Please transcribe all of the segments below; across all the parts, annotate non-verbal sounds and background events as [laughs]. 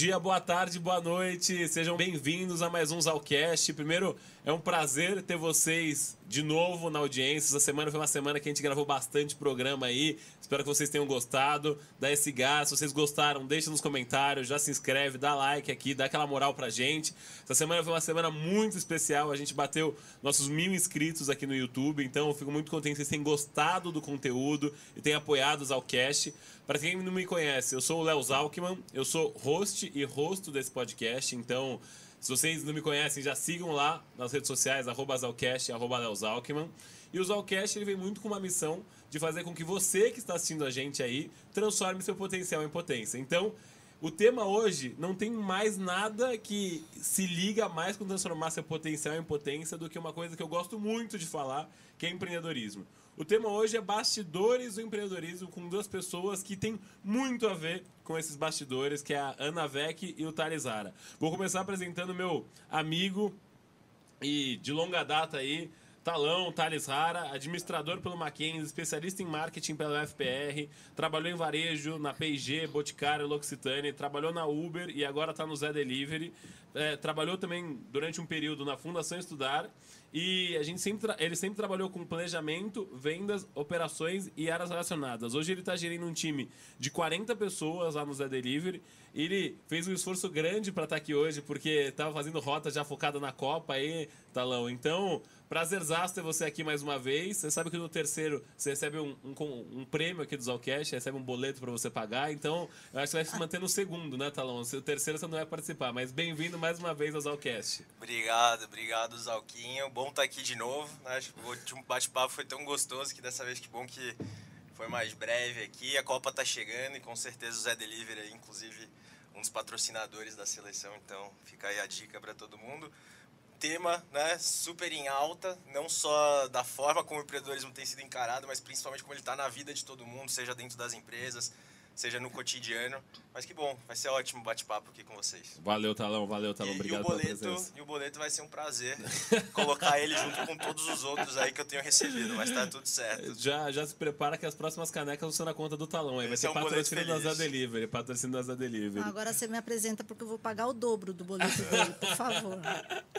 dia, boa tarde, boa noite. Sejam bem-vindos a mais um Zalcast. Primeiro, é um prazer ter vocês de novo na audiência. Essa semana foi uma semana que a gente gravou bastante programa aí. Espero que vocês tenham gostado. Dá esse gás. Se vocês gostaram, deixa nos comentários, já se inscreve, dá like aqui, dá aquela moral pra gente. Essa semana foi uma semana muito especial. A gente bateu nossos mil inscritos aqui no YouTube. Então, eu fico muito contente que vocês tenham gostado do conteúdo e tenham apoiado o Zalcast. Para quem não me conhece, eu sou o Léo Zalkman, eu sou host e rosto desse podcast, então se vocês não me conhecem, já sigam lá nas redes sociais, arroba Zalcast, arroba Léo Zalkman. E o Zalcast ele vem muito com uma missão de fazer com que você que está assistindo a gente aí transforme seu potencial em potência. Então, o tema hoje não tem mais nada que se liga mais com transformar seu potencial em potência do que uma coisa que eu gosto muito de falar, que é empreendedorismo. O tema hoje é bastidores do empreendedorismo com duas pessoas que têm muito a ver com esses bastidores, que é a Ana Vec e o Talizara. Vou começar apresentando meu amigo e de longa data aí, Talão, Thales Rara, administrador pelo Mackenzie, especialista em marketing pela FPR, trabalhou em varejo na P&G, Boticário, L'Occitane, trabalhou na Uber e agora está no Zé Delivery. É, trabalhou também durante um período na Fundação Estudar e a gente sempre ele sempre trabalhou com planejamento, vendas, operações e áreas relacionadas. Hoje ele está gerindo um time de 40 pessoas lá no Zé Delivery. Ele fez um esforço grande para estar tá aqui hoje, porque estava fazendo rota já focada na Copa aí, Talão. Então, prazerzaço ter você aqui mais uma vez. Você sabe que no terceiro você recebe um, um, um prêmio aqui do Zalcast, recebe um boleto para você pagar. Então, eu acho que vai se manter no segundo, né, Talão? O terceiro você não vai participar, mas bem-vindo mais uma vez ao Zalcast. Obrigado, obrigado, Zalquinho bom estar tá aqui de novo. Né? Acho que o último bate-papo foi tão gostoso que dessa vez que bom que foi mais breve aqui. A Copa está chegando e com certeza o Zé Delivery, inclusive, um dos patrocinadores da seleção. Então fica aí a dica para todo mundo. Tema né, super em alta, não só da forma como o empreendedorismo tem sido encarado, mas principalmente como ele está na vida de todo mundo, seja dentro das empresas, seja no cotidiano. Mas que bom, vai ser ótimo bate-papo aqui com vocês. Valeu, Talão, valeu, Talão. E, Obrigado e o boleto, E o boleto vai ser um prazer [laughs] colocar ele junto com todos os outros aí que eu tenho recebido, mas tá tudo certo. Já, já se prepara que as próximas canecas vão ser na conta do Talão. Aí vai ser é um patrocínio da Zé Delivery, patrocínio da Delivery. Agora você me apresenta porque eu vou pagar o dobro do boleto dele, por favor.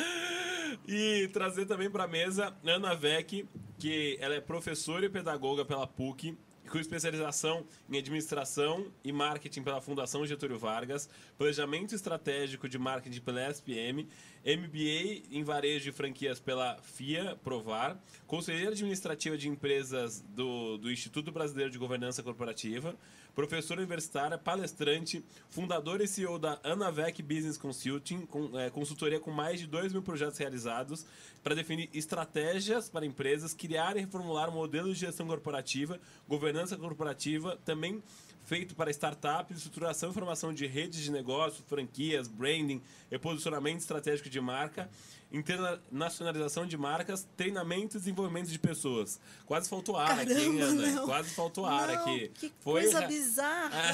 [laughs] e trazer também para mesa Ana Vec, que ela é professora e pedagoga pela PUC com especialização em administração e marketing pela Fundação Getúlio Vargas, planejamento estratégico de marketing pela SPM, MBA em varejo de franquias pela FIA Provar, conselheira administrativa de empresas do, do Instituto Brasileiro de Governança Corporativa, professora universitária, palestrante, fundadora e CEO da Anavec Business Consulting, com, é, consultoria com mais de 2 mil projetos realizados para definir estratégias para empresas, criar e reformular um modelo de gestão corporativa, governança corporativa, também feito para startups, estruturação e formação de redes de negócio, franquias, branding, reposicionamento estratégico de marca, internacionalização de marcas, treinamento e desenvolvimento de pessoas. Quase faltou ar Caramba, aqui, hein, Ana? não. Quase faltou ar Não, aqui. Que Foi coisa ra- bizarra.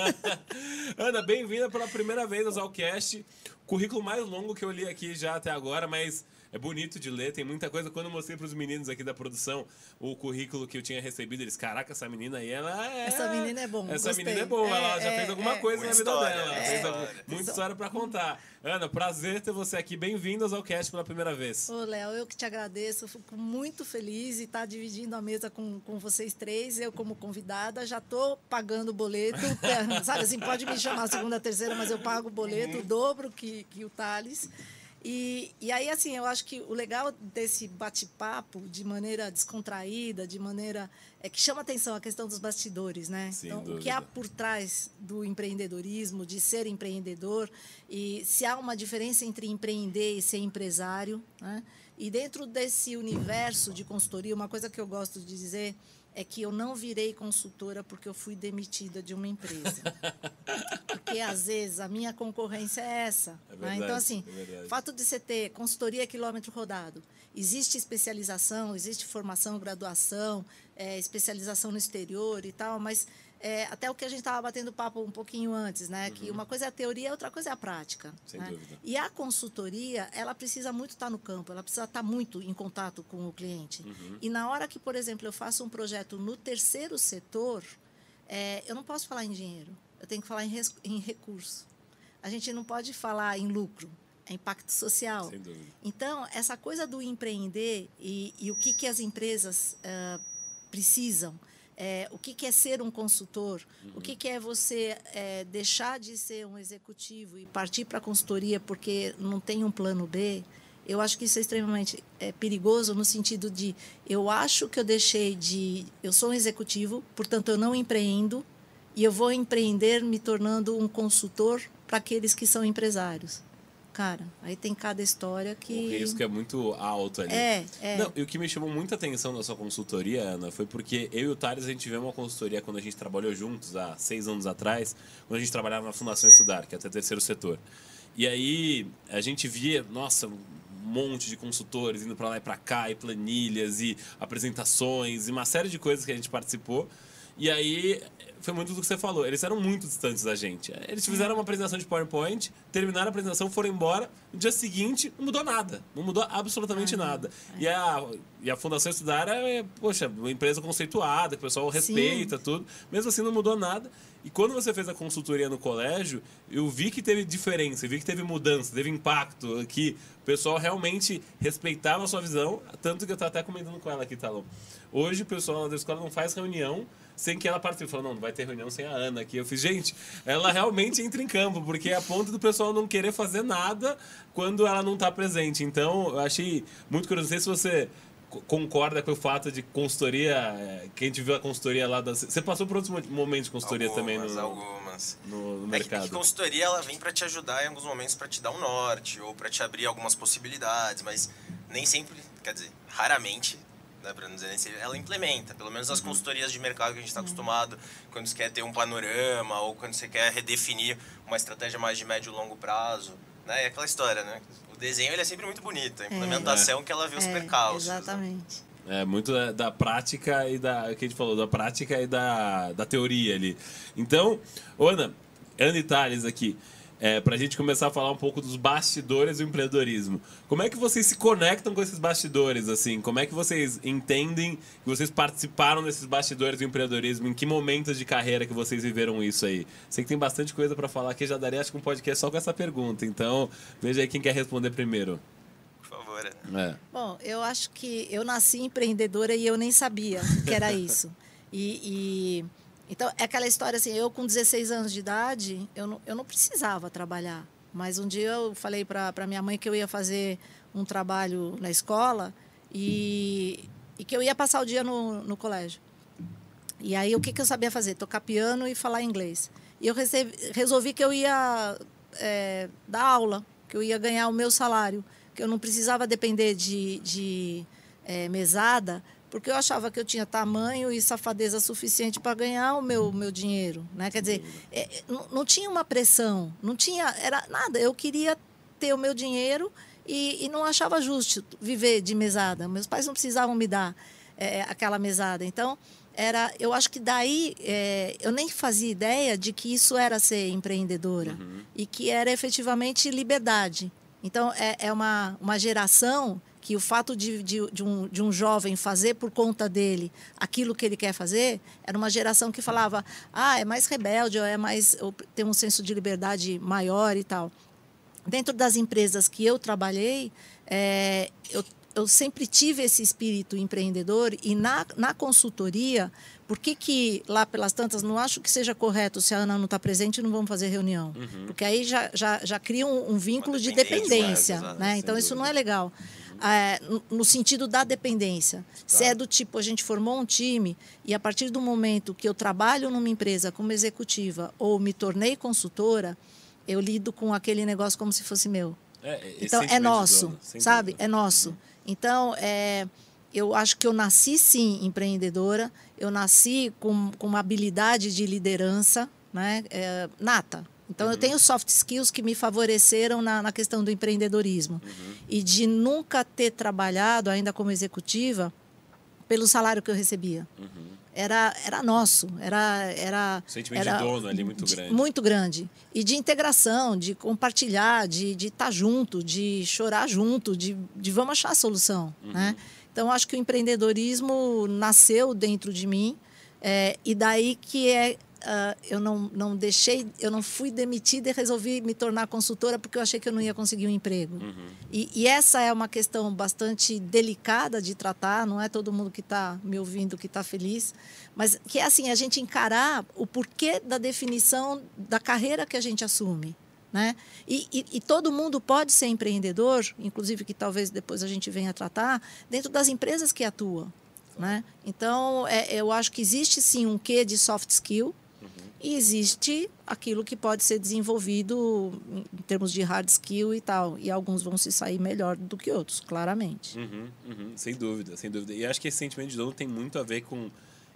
[laughs] Ana, bem-vinda pela primeira vez ao Zalcast. Currículo mais longo que eu li aqui já até agora, mas é bonito de ler, tem muita coisa. Quando eu mostrei para os meninos aqui da produção o currículo que eu tinha recebido, eles, caraca, essa menina aí, ela é... Essa menina é bom, Essa gostei. menina é boa, ela É, já é, fez alguma é. coisa na vida história, dela. história. algum- muita história para contar. Ana, prazer ter você aqui. Bem-vindos ao Cast pela primeira vez. Ô, Léo, eu que te agradeço, eu fico muito feliz e estar dividindo a mesa com, com vocês três. Eu, como convidada, já estou pagando o boleto. [laughs] Sabe assim, pode me chamar segunda, terceira, mas eu pago o boleto, o dobro que, que o Thales. E, e aí, assim, eu acho que o legal desse bate-papo, de maneira descontraída, de maneira. É que chama atenção a questão dos bastidores, né? Sem então, o que dúvida. há por trás do empreendedorismo, de ser empreendedor, e se há uma diferença entre empreender e ser empresário. Né? E dentro desse universo de consultoria, uma coisa que eu gosto de dizer é que eu não virei consultora porque eu fui demitida de uma empresa. [laughs] Porque, às vezes, a minha concorrência é essa. É né? verdade, Então, assim, é fato de você ter consultoria quilômetro rodado, existe especialização, existe formação, graduação, é, especialização no exterior e tal, mas é, até o que a gente estava batendo papo um pouquinho antes, né? Que uma coisa é a teoria, outra coisa é a prática. Uhum. Sem né? dúvida. E a consultoria, ela precisa muito estar no campo, ela precisa estar muito em contato com o cliente. Uhum. E na hora que, por exemplo, eu faço um projeto no terceiro setor, é, eu não posso falar em dinheiro, eu tenho que falar em, res- em recurso. a gente não pode falar em lucro, é impacto social. Sem dúvida. Então, essa coisa do empreender e, e o que, que as empresas uh, precisam, é, o que, que é ser um consultor, uhum. o que, que é você é, deixar de ser um executivo e partir para a consultoria porque não tem um plano B, eu acho que isso é extremamente é, perigoso no sentido de eu acho que eu deixei de. Eu sou um executivo, portanto eu não empreendo, e eu vou empreender me tornando um consultor para aqueles que são empresários. Cara, aí tem cada história que. O risco é muito alto ali. É, é. Não, e o que me chamou muita atenção na sua consultoria, Ana, foi porque eu e o Thales, a gente viu uma consultoria quando a gente trabalhou juntos, há seis anos atrás, quando a gente trabalhava na Fundação Estudar, que é até terceiro setor. E aí a gente via, nossa, um monte de consultores indo para lá e para cá, e planilhas, e apresentações, e uma série de coisas que a gente participou. E aí foi muito do que você falou. Eles eram muito distantes da gente. Eles fizeram uma apresentação de PowerPoint, terminaram a apresentação, foram embora. No dia seguinte, não mudou nada. Não mudou absolutamente nada. E a, e a Fundação Estudar é, poxa, uma empresa conceituada, que o pessoal respeita, Sim. tudo. Mesmo assim, não mudou nada. E quando você fez a consultoria no colégio, eu vi que teve diferença, eu vi que teve mudança, teve impacto, que o pessoal realmente respeitava a sua visão, tanto que eu estava até comentando com ela aqui, Talão. Hoje o pessoal da escola não faz reunião sem que ela participe. Falou, não, não vai ter reunião sem a Ana aqui. Eu fiz, gente, ela realmente entra em campo, porque é a ponto do pessoal não querer fazer nada quando ela não está presente. Então, eu achei muito curioso. Não sei se você concorda com o fato de consultoria, é, que a gente viu a consultoria lá da... Você passou por outros momentos de consultoria algumas, também no, algumas. no, no é mercado? Que, é que consultoria ela vem para te ajudar em alguns momentos para te dar um norte ou para te abrir algumas possibilidades, mas nem sempre, quer dizer, raramente né, para não dizer nem ela implementa. Pelo menos as uhum. consultorias de mercado que a gente está acostumado, quando você quer ter um panorama ou quando você quer redefinir uma estratégia mais de médio e longo prazo. Né? É aquela história, né? O desenho ele é sempre muito bonito, a é. implementação é. que ela vê os é, percalços. Né? Exatamente. É muito da, da, prática e da. que a gente falou, da prática e da, da teoria ali. Então, Ana, Ana Thales aqui é, para a gente começar a falar um pouco dos bastidores do empreendedorismo. Como é que vocês se conectam com esses bastidores? assim? Como é que vocês entendem que vocês participaram desses bastidores do empreendedorismo? Em que momentos de carreira que vocês viveram isso aí? Sei que tem bastante coisa para falar aqui, já daria acho que um podcast só com essa pergunta. Então, veja aí quem quer responder primeiro. Por favor. É. Bom, eu acho que eu nasci empreendedora e eu nem sabia que era isso. e... e então, é aquela história assim, eu com 16 anos de idade, eu não, eu não precisava trabalhar. Mas um dia eu falei para minha mãe que eu ia fazer um trabalho na escola e, e que eu ia passar o dia no, no colégio. E aí, o que, que eu sabia fazer? Tocar piano e falar inglês. E eu resolvi que eu ia é, dar aula, que eu ia ganhar o meu salário, que eu não precisava depender de, de é, mesada porque eu achava que eu tinha tamanho e safadeza suficiente para ganhar o meu, meu dinheiro. Né? Quer dizer, é, não, não, tinha uma pressão, não tinha era nada. Eu queria ter o meu dinheiro e, e não achava justo viver de mesada. Meus pais não precisavam me dar é, aquela mesada. Então, era, eu acho que daí é, eu nem fazia ideia de que isso era ser empreendedora uhum. e que era efetivamente liberdade. Então, é, é uma, uma geração que o fato de, de, de, um, de um jovem fazer por conta dele aquilo que ele quer fazer, era uma geração que falava, ah, é mais rebelde, ou é mais, ou tem um senso de liberdade maior e tal. Dentro das empresas que eu trabalhei, é, eu, eu sempre tive esse espírito empreendedor e na, na consultoria, por que, que lá pelas tantas não acho que seja correto se a Ana não está presente não vamos fazer reunião? Uhum. Porque aí já, já, já cria um, um vínculo de dependência. Mais, né? Então isso não é legal é, no sentido da dependência. Tá. Se é do tipo, a gente formou um time e a partir do momento que eu trabalho numa empresa como executiva ou me tornei consultora, eu lido com aquele negócio como se fosse meu. É, então, é nosso, dono, sabe? Dúvida. É nosso. Uhum. Então, é, eu acho que eu nasci, sim, empreendedora. Eu nasci com, com uma habilidade de liderança né? É, nata. Então, uhum. eu tenho soft skills que me favoreceram na, na questão do empreendedorismo. Uhum. E de nunca ter trabalhado, ainda como executiva, pelo salário que eu recebia. Uhum. Era, era nosso, era... era sentimento era de dono ali muito de, grande. Muito grande. E de integração, de compartilhar, de estar tá junto, de chorar junto, de, de vamos achar a solução. Uhum. Né? Então, acho que o empreendedorismo nasceu dentro de mim. É, e daí que é uh, eu não, não deixei, eu não fui demitida e resolvi me tornar consultora porque eu achei que eu não ia conseguir um emprego. Uhum. E, e, essa é uma questão bastante delicada de tratar, não é todo mundo que está me ouvindo que está feliz, mas que é assim, a gente encarar o porquê da definição da carreira que a gente assume. Né? E, e, e, todo mundo pode ser empreendedor, inclusive que talvez depois a gente venha tratar, dentro das empresas que atuam. Né? Então, é, eu acho que existe sim um quê de soft skill, e existe aquilo que pode ser desenvolvido em termos de hard skill e tal. E alguns vão se sair melhor do que outros, claramente. Uhum, uhum, sem dúvida, sem dúvida. E acho que esse sentimento de dono tem muito a ver com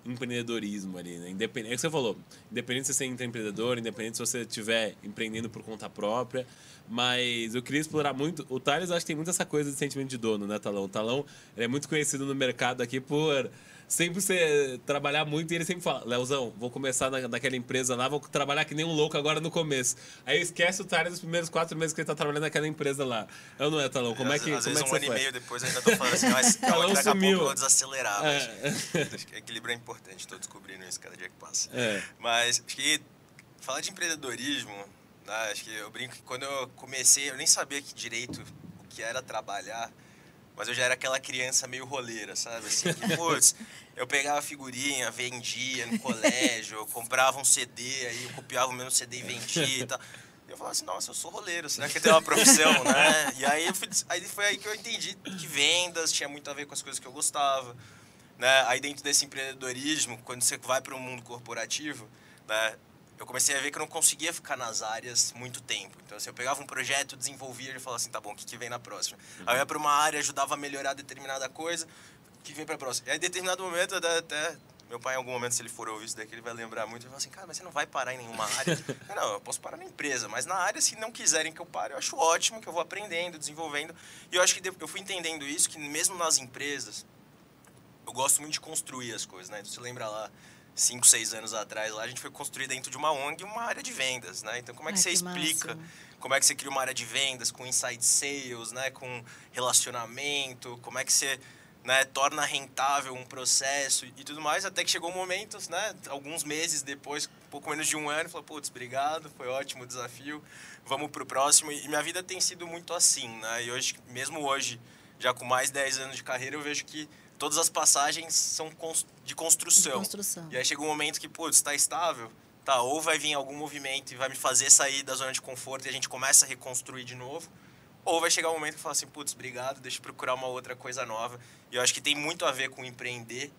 empreendedorismo ali, né? Independente, é o que você falou, independente se você é empreendedor, independente se você estiver empreendendo por conta própria, mas eu queria explorar muito, o Thales acho que tem muito essa coisa de sentimento de dono, né, Talão? O Talão é muito conhecido no mercado aqui por sempre você trabalhar muito e ele sempre fala, Leozão, vou começar na, naquela empresa lá, vou trabalhar que nem um louco agora no começo. Aí esquece o Thales dos primeiros quatro meses que ele tá trabalhando naquela empresa lá. Eu não é, Talão? Como é que Às como vezes é que um ano e meio depois eu ainda tô falando assim, mas [laughs] calma que daqui a pouco eu vou desacelerar. Mas é. equilíbrio é importante, tô descobrindo isso cada dia que passa. É. Mas acho que falar de empreendedorismo, né, acho que eu brinco que quando eu comecei, eu nem sabia que direito o que era trabalhar, mas eu já era aquela criança meio roleira, sabe? Assim, que, [laughs] putz, eu pegava figurinha, vendia no colégio, eu comprava um CD, aí eu copiava o mesmo CD e vendia e tal. E eu falava assim, nossa, eu sou roleiro, será que eu tenho uma profissão, né? E aí, fui, aí foi aí que eu entendi que vendas tinha muito a ver com as coisas que eu gostava. Né? Aí dentro desse empreendedorismo, quando você vai para o mundo corporativo, né? Eu comecei a ver que eu não conseguia ficar nas áreas muito tempo. Então, assim, eu pegava um projeto, desenvolvia e falava assim, tá bom, o que, que vem na próxima? Uhum. Aí eu ia para uma área, ajudava a melhorar determinada coisa, o que vem para a próxima? E aí, em determinado momento, até meu pai, em algum momento, se ele for ouvir isso daqui, ele vai lembrar muito. Ele fala assim, cara, mas você não vai parar em nenhuma área. [laughs] não, eu posso parar na empresa, mas na área, se não quiserem que eu pare, eu acho ótimo que eu vou aprendendo, desenvolvendo. E eu acho que eu fui entendendo isso, que mesmo nas empresas, eu gosto muito de construir as coisas, né? Então, você lembra lá, cinco, seis anos atrás, lá a gente foi construir dentro de uma ONG uma área de vendas, né? Então, como é que Ai, você que explica? Massa. Como é que você cria uma área de vendas com inside sales, né? Com relacionamento? Como é que você né, torna rentável um processo e tudo mais? Até que chegou um momento, né? Alguns meses depois, pouco menos de um ano, falou, putz, obrigado, foi ótimo o desafio, vamos pro próximo. E minha vida tem sido muito assim, né? E hoje, mesmo hoje, já com mais de 10 anos de carreira, eu vejo que todas as passagens são de construção. De construção. E aí chega um momento que, putz, está estável, tá, ou vai vir algum movimento e vai me fazer sair da zona de conforto e a gente começa a reconstruir de novo, ou vai chegar um momento que fala assim, putz, obrigado, deixa eu procurar uma outra coisa nova. E eu acho que tem muito a ver com empreender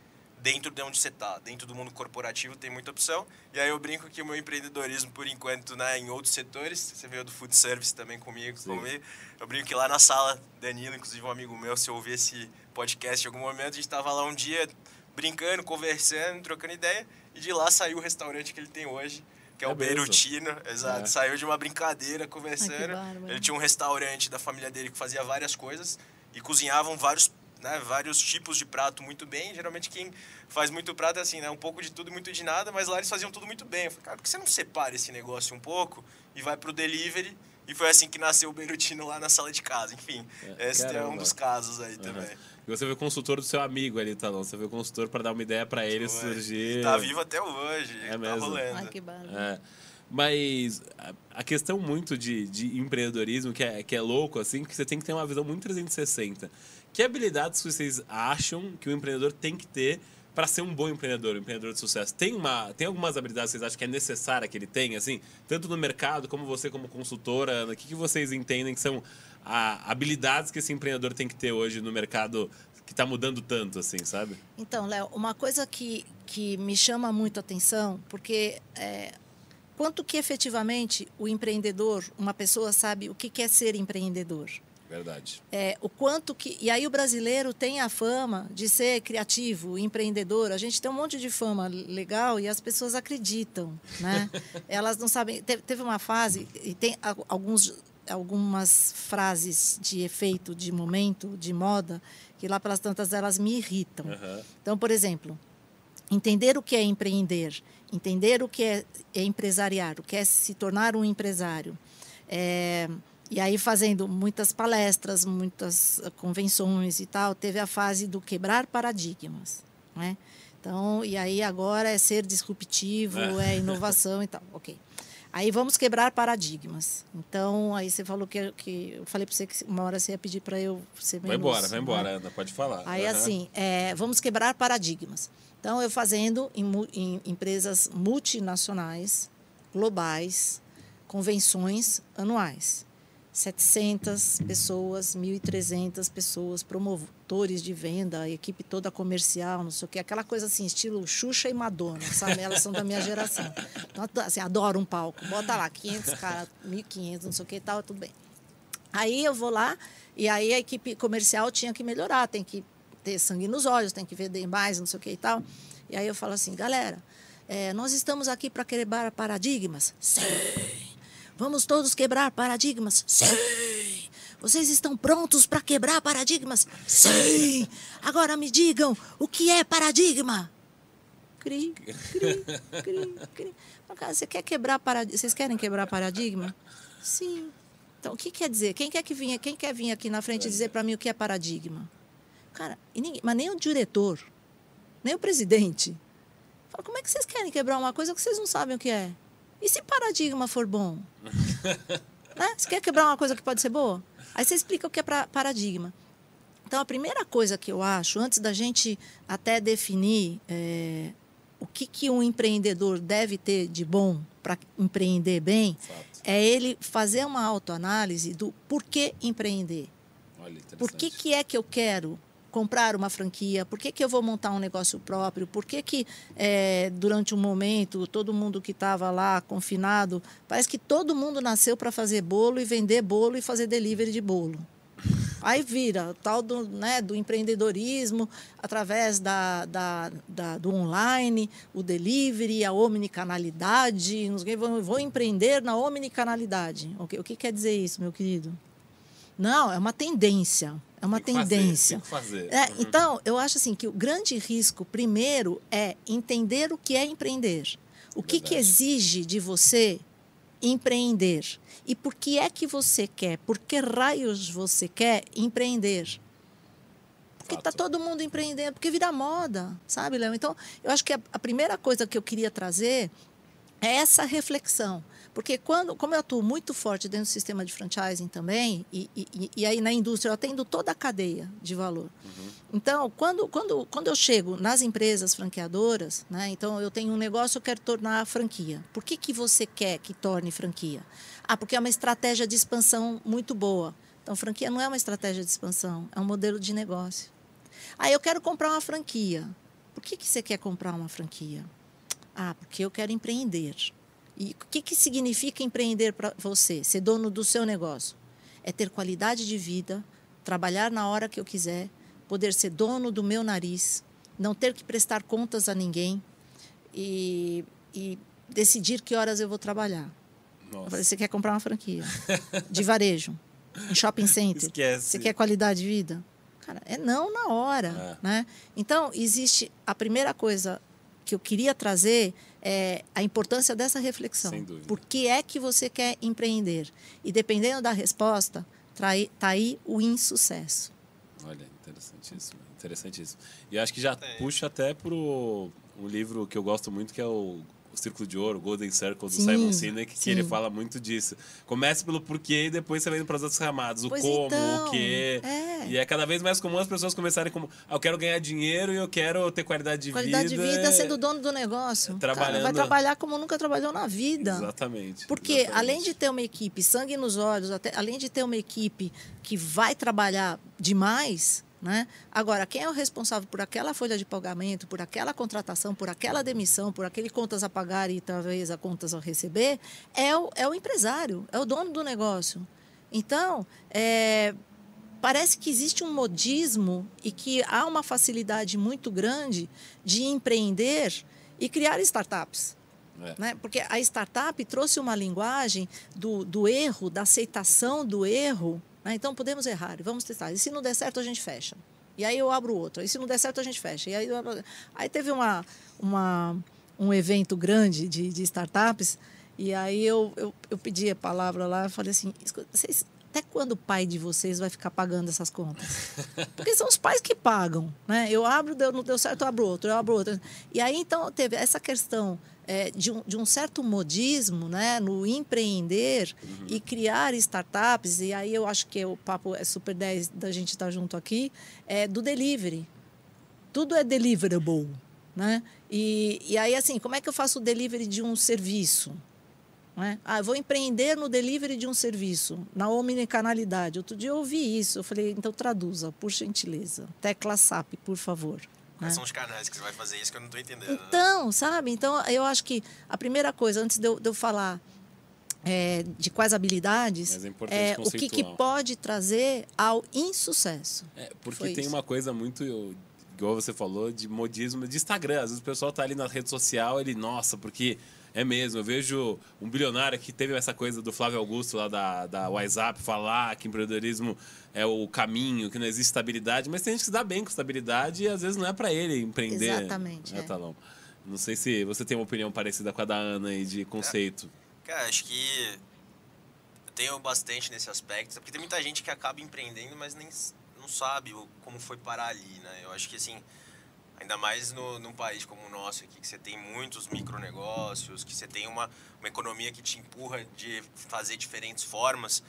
dentro de onde você está. Dentro do mundo corporativo tem muita opção. E aí eu brinco que o meu empreendedorismo, por enquanto, né, em outros setores, você veio do food service também comigo, comigo. Eu brinco que lá na sala, Danilo, inclusive um amigo meu, se eu ouvir esse podcast em algum momento, a gente estava lá um dia brincando, conversando, trocando ideia, e de lá saiu o restaurante que ele tem hoje, que é, é o Beirutino, exato. É. Saiu de uma brincadeira, conversando. Ai, ele tinha um restaurante da família dele que fazia várias coisas e cozinhavam vários né, vários tipos de prato muito bem. Geralmente quem faz muito prato é assim, né, um pouco de tudo e muito de nada, mas lá eles faziam tudo muito bem. Eu falei, cara, por que você não separa esse negócio um pouco e vai pro delivery e foi assim que nasceu o Berutino lá na sala de casa. Enfim, é, esse caramba. é um dos casos aí uhum. também. E você foi consultor do seu amigo ali, Talão. Você foi consultor para dar uma ideia para ele foi. surgir. Tá vivo até hoje. É tá mesmo. rolando. Ai, que. É. Mas a questão muito de, de empreendedorismo, que é, que é louco, assim, que você tem que ter uma visão muito 360. Que habilidades vocês acham que o empreendedor tem que ter para ser um bom empreendedor, um empreendedor de sucesso? Tem, uma, tem algumas habilidades que vocês acham que é necessária que ele tenha, assim, tanto no mercado como você como consultora? O que, que vocês entendem que são a, habilidades que esse empreendedor tem que ter hoje no mercado que está mudando tanto, assim, sabe? Então, Léo, uma coisa que, que me chama muito a atenção, porque é, quanto que efetivamente o empreendedor, uma pessoa sabe o que é ser empreendedor? Verdade. É, o quanto que. E aí o brasileiro tem a fama de ser criativo, empreendedor. A gente tem um monte de fama legal e as pessoas acreditam. Né? [laughs] Elas não sabem. Teve uma fase, e tem alguns, algumas frases de efeito, de momento, de moda, que lá pelas tantas elas me irritam. Uhum. Então, por exemplo, entender o que é empreender, entender o que é, é empresariar, o que é se tornar um empresário. É, e aí, fazendo muitas palestras, muitas convenções e tal, teve a fase do quebrar paradigmas. Né? Então, e aí agora é ser disruptivo, é, é inovação e tal. Ok. Aí vamos quebrar paradigmas. Então, aí você falou que, que eu falei para você que uma hora você ia pedir para eu ser menos... Vai embora, vai embora, né? Ana, pode falar. Aí, uhum. assim, é, vamos quebrar paradigmas. Então, eu fazendo em, em empresas multinacionais, globais, convenções anuais. 700 pessoas, 1.300 pessoas, promotores de venda, equipe toda comercial, não sei o quê, aquela coisa assim, estilo Xuxa e Madonna, sabe? Elas são da minha geração. Então, assim, adoro um palco. Bota lá, 500 caras, 1.500, não sei o quê e tal, tudo bem. Aí eu vou lá e aí a equipe comercial tinha que melhorar, tem que ter sangue nos olhos, tem que vender mais, não sei o quê e tal. E aí eu falo assim, galera, é, nós estamos aqui para quebrar paradigmas? Sim. Vamos todos quebrar paradigmas? Sim. Vocês estão prontos para quebrar paradigmas? Sim. Agora me digam, o que é paradigma? Cri, cri, cri, cri. Você quer quebrar paradigma? Vocês querem quebrar paradigma? Sim. Então, o que quer dizer? Quem quer, que vinha, quem quer vir aqui na frente e dizer para mim o que é paradigma? Cara, ninguém, mas nem o diretor, nem o presidente. Fala, como é que vocês querem quebrar uma coisa que vocês não sabem o que é? E se paradigma for bom? [laughs] né? Você quer quebrar uma coisa que pode ser boa? Aí você explica o que é paradigma. Então, a primeira coisa que eu acho, antes da gente até definir é, o que, que um empreendedor deve ter de bom para empreender bem, Fato. é ele fazer uma autoanálise do porquê empreender. Olha, Por que, que é que eu quero comprar uma franquia? Por que, que eu vou montar um negócio próprio? Por que, que é, durante um momento, todo mundo que estava lá confinado, parece que todo mundo nasceu para fazer bolo e vender bolo e fazer delivery de bolo. Aí vira o tal do, né, do empreendedorismo através da, da, da, do online, o delivery, a omnicanalidade. Vou, vou empreender na omnicanalidade. O que, o que quer dizer isso, meu querido? Não, é uma tendência. É uma tendência. Fazer, é, uhum. Então, eu acho assim que o grande risco, primeiro, é entender o que é empreender. O que, que exige de você empreender? E por que é que você quer? Por que raios você quer empreender? Porque está todo mundo empreendendo, porque vira moda, sabe, Léo? Então, eu acho que a, a primeira coisa que eu queria trazer é essa reflexão. Porque quando, como eu atuo muito forte dentro do sistema de franchising também, e, e, e aí na indústria eu atendo toda a cadeia de valor. Uhum. Então, quando, quando, quando eu chego nas empresas franqueadoras, né, então eu tenho um negócio, eu quero tornar franquia. Por que, que você quer que torne franquia? Ah, porque é uma estratégia de expansão muito boa. Então, franquia não é uma estratégia de expansão, é um modelo de negócio. Ah, eu quero comprar uma franquia. Por que, que você quer comprar uma franquia? Ah, porque eu quero empreender. E o que, que significa empreender para você, ser dono do seu negócio? É ter qualidade de vida, trabalhar na hora que eu quiser, poder ser dono do meu nariz, não ter que prestar contas a ninguém e, e decidir que horas eu vou trabalhar. Nossa. Falei, você quer comprar uma franquia de varejo, um shopping center? Esquece. Você quer qualidade de vida? Cara, é não na hora, é. né? Então, existe a primeira coisa que eu queria trazer é a importância dessa reflexão. Sem dúvida. Por que é que você quer empreender? E dependendo da resposta, está aí o insucesso. Olha, interessantíssimo, interessantíssimo. E acho que já é. puxa até para um livro que eu gosto muito, que é o o Círculo de Ouro, Golden Circle, do sim, Simon Sinek, que sim. ele fala muito disso. Comece pelo porquê e depois você vai indo para as outras camadas. O pois como, então, o quê. É. E é cada vez mais comum as pessoas começarem como, ah, eu quero ganhar dinheiro e eu quero ter qualidade de qualidade vida. Qualidade de vida sendo dono do negócio. Trabalhando. Cara, vai trabalhar como nunca trabalhou na vida. Exatamente. Porque exatamente. além de ter uma equipe, sangue nos olhos, até, além de ter uma equipe que vai trabalhar demais, né? Agora, quem é o responsável por aquela folha de pagamento, por aquela contratação, por aquela demissão, por aquele contas a pagar e talvez a contas a receber, é o, é o empresário, é o dono do negócio. Então, é, parece que existe um modismo e que há uma facilidade muito grande de empreender e criar startups. É. Né? Porque a startup trouxe uma linguagem do, do erro, da aceitação do erro? Então, podemos errar, vamos testar. E se não der certo, a gente fecha. E aí eu abro outro. E se não der certo, a gente fecha. E aí, aí teve uma, uma, um evento grande de, de startups, e aí eu, eu, eu pedi a palavra lá, falei assim, vocês até quando o pai de vocês vai ficar pagando essas contas? [laughs] Porque são os pais que pagam, né? Eu abro, deu, não deu certo, eu abro outro, eu abro outro. E aí, então, teve essa questão é, de, um, de um certo modismo né, no empreender uhum. e criar startups, e aí eu acho que o papo é super 10 da gente estar junto aqui, é do delivery. Tudo é deliverable. Né? E, e aí, assim, como é que eu faço o delivery de um serviço? Né? Ah, vou empreender no delivery de um serviço, na omnicanalidade. Outro dia eu ouvi isso, eu falei, então traduza, por gentileza. Tecla SAP, por favor. Quais né? são os canais que você vai fazer isso que eu não estou entendendo? Né? Então, né? sabe? Então, eu acho que a primeira coisa, antes de eu, de eu falar é, de quais habilidades, é, é o que, que, pode trazer ao insucesso. É, porque tem isso. uma coisa muito igual você falou, de modismo de Instagram. Às vezes o pessoal tá ali na rede social, ele, nossa, porque é mesmo. Eu vejo um bilionário que teve essa coisa do Flávio Augusto lá da, da WhatsApp falar que empreendedorismo é o caminho, que não existe estabilidade, mas tem gente que se dá bem com estabilidade e às vezes não é para ele empreender. Exatamente. É, é. Talão. Não sei se você tem uma opinião parecida com a da Ana aí de conceito. Cara, acho que eu tenho bastante nesse aspecto, porque tem muita gente que acaba empreendendo, mas nem não sabe como foi parar ali, né? Eu acho que assim, ainda mais no, num país como o nosso aqui, que você tem muitos micronegócios, que você tem uma, uma economia que te empurra de fazer diferentes formas,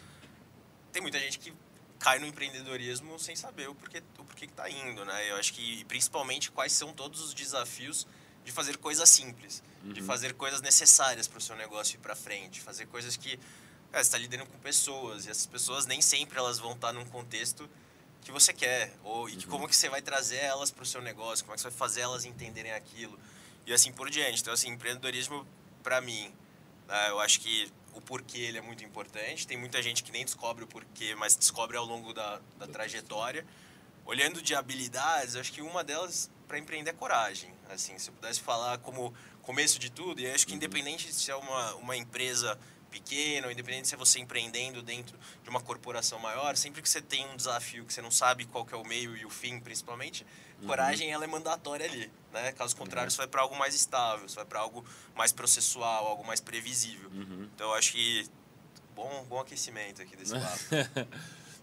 tem muita gente que cai no empreendedorismo sem saber o porquê, o porquê que está indo, né? Eu acho que, principalmente, quais são todos os desafios de fazer coisas simples, uhum. de fazer coisas necessárias para o seu negócio ir para frente, fazer coisas que é, você está lidando com pessoas e essas pessoas nem sempre elas vão estar tá num contexto que você quer, ou e uhum. como que você vai trazer elas para o seu negócio, como é que você vai fazer elas entenderem aquilo, e assim por diante. Então, assim, empreendedorismo, para mim, né, eu acho que o porquê ele é muito importante. Tem muita gente que nem descobre o porquê, mas descobre ao longo da, da trajetória. Olhando de habilidades, acho que uma delas para empreender é coragem. Assim, se eu pudesse falar como começo de tudo, e acho que uhum. independente se é uma, uma empresa pequeno, independente se é você empreendendo dentro de uma corporação maior, sempre que você tem um desafio que você não sabe qual que é o meio e o fim, principalmente, uhum. coragem ela é mandatória ali, né? Caso contrário, uhum. você vai para algo mais estável, você vai para algo mais processual, algo mais previsível. Uhum. Então, eu acho que bom, bom aquecimento aqui desse [laughs] papo.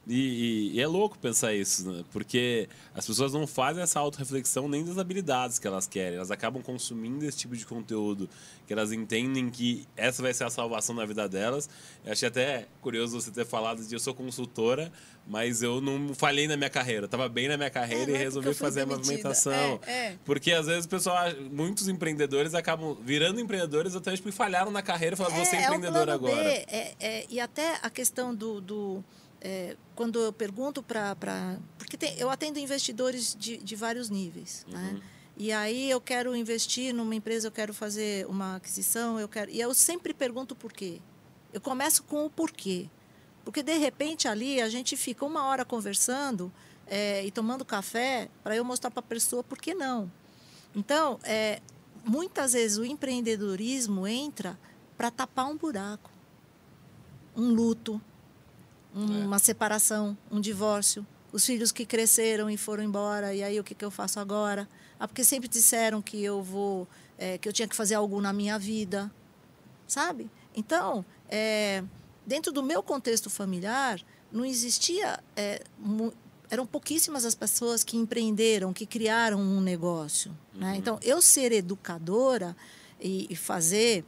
E, e, e, é louco pensar isso, né? porque as pessoas não fazem essa autorreflexão nem das habilidades que elas querem. Elas acabam consumindo esse tipo de conteúdo, que elas entendem que essa vai ser a salvação na vida delas. Eu achei até curioso você ter falado de eu sou consultora, mas eu não falhei na minha carreira. Eu tava bem na minha carreira é, e é resolvi fazer a movimentação. É, é. Porque às vezes o pessoal, muitos empreendedores acabam virando empreendedores até porque falharam na carreira e falaram, vou ser é, empreendedor agora. B, e até a questão do... do é, quando eu pergunto para. Porque tem, eu atendo investidores de, de vários níveis. Né? Uhum. Né? E aí eu quero investir numa empresa, eu quero fazer uma aquisição, eu quero. E eu sempre pergunto por quê. Eu começo com o porquê. Porque de repente ali a gente fica uma hora conversando é, e tomando café para eu mostrar para a pessoa por que não. Então, é, muitas vezes o empreendedorismo entra para tapar um buraco, um luto, uma é. separação, um divórcio, os filhos que cresceram e foram embora, e aí o que, que eu faço agora? Ah, porque sempre disseram que eu vou, é, que eu tinha que fazer algo na minha vida, sabe? Então, é, dentro do meu contexto familiar, não existia, é, eram pouquíssimas as pessoas que empreenderam, que criaram um negócio. Né? Uhum. Né? Então, eu ser educadora e, e fazer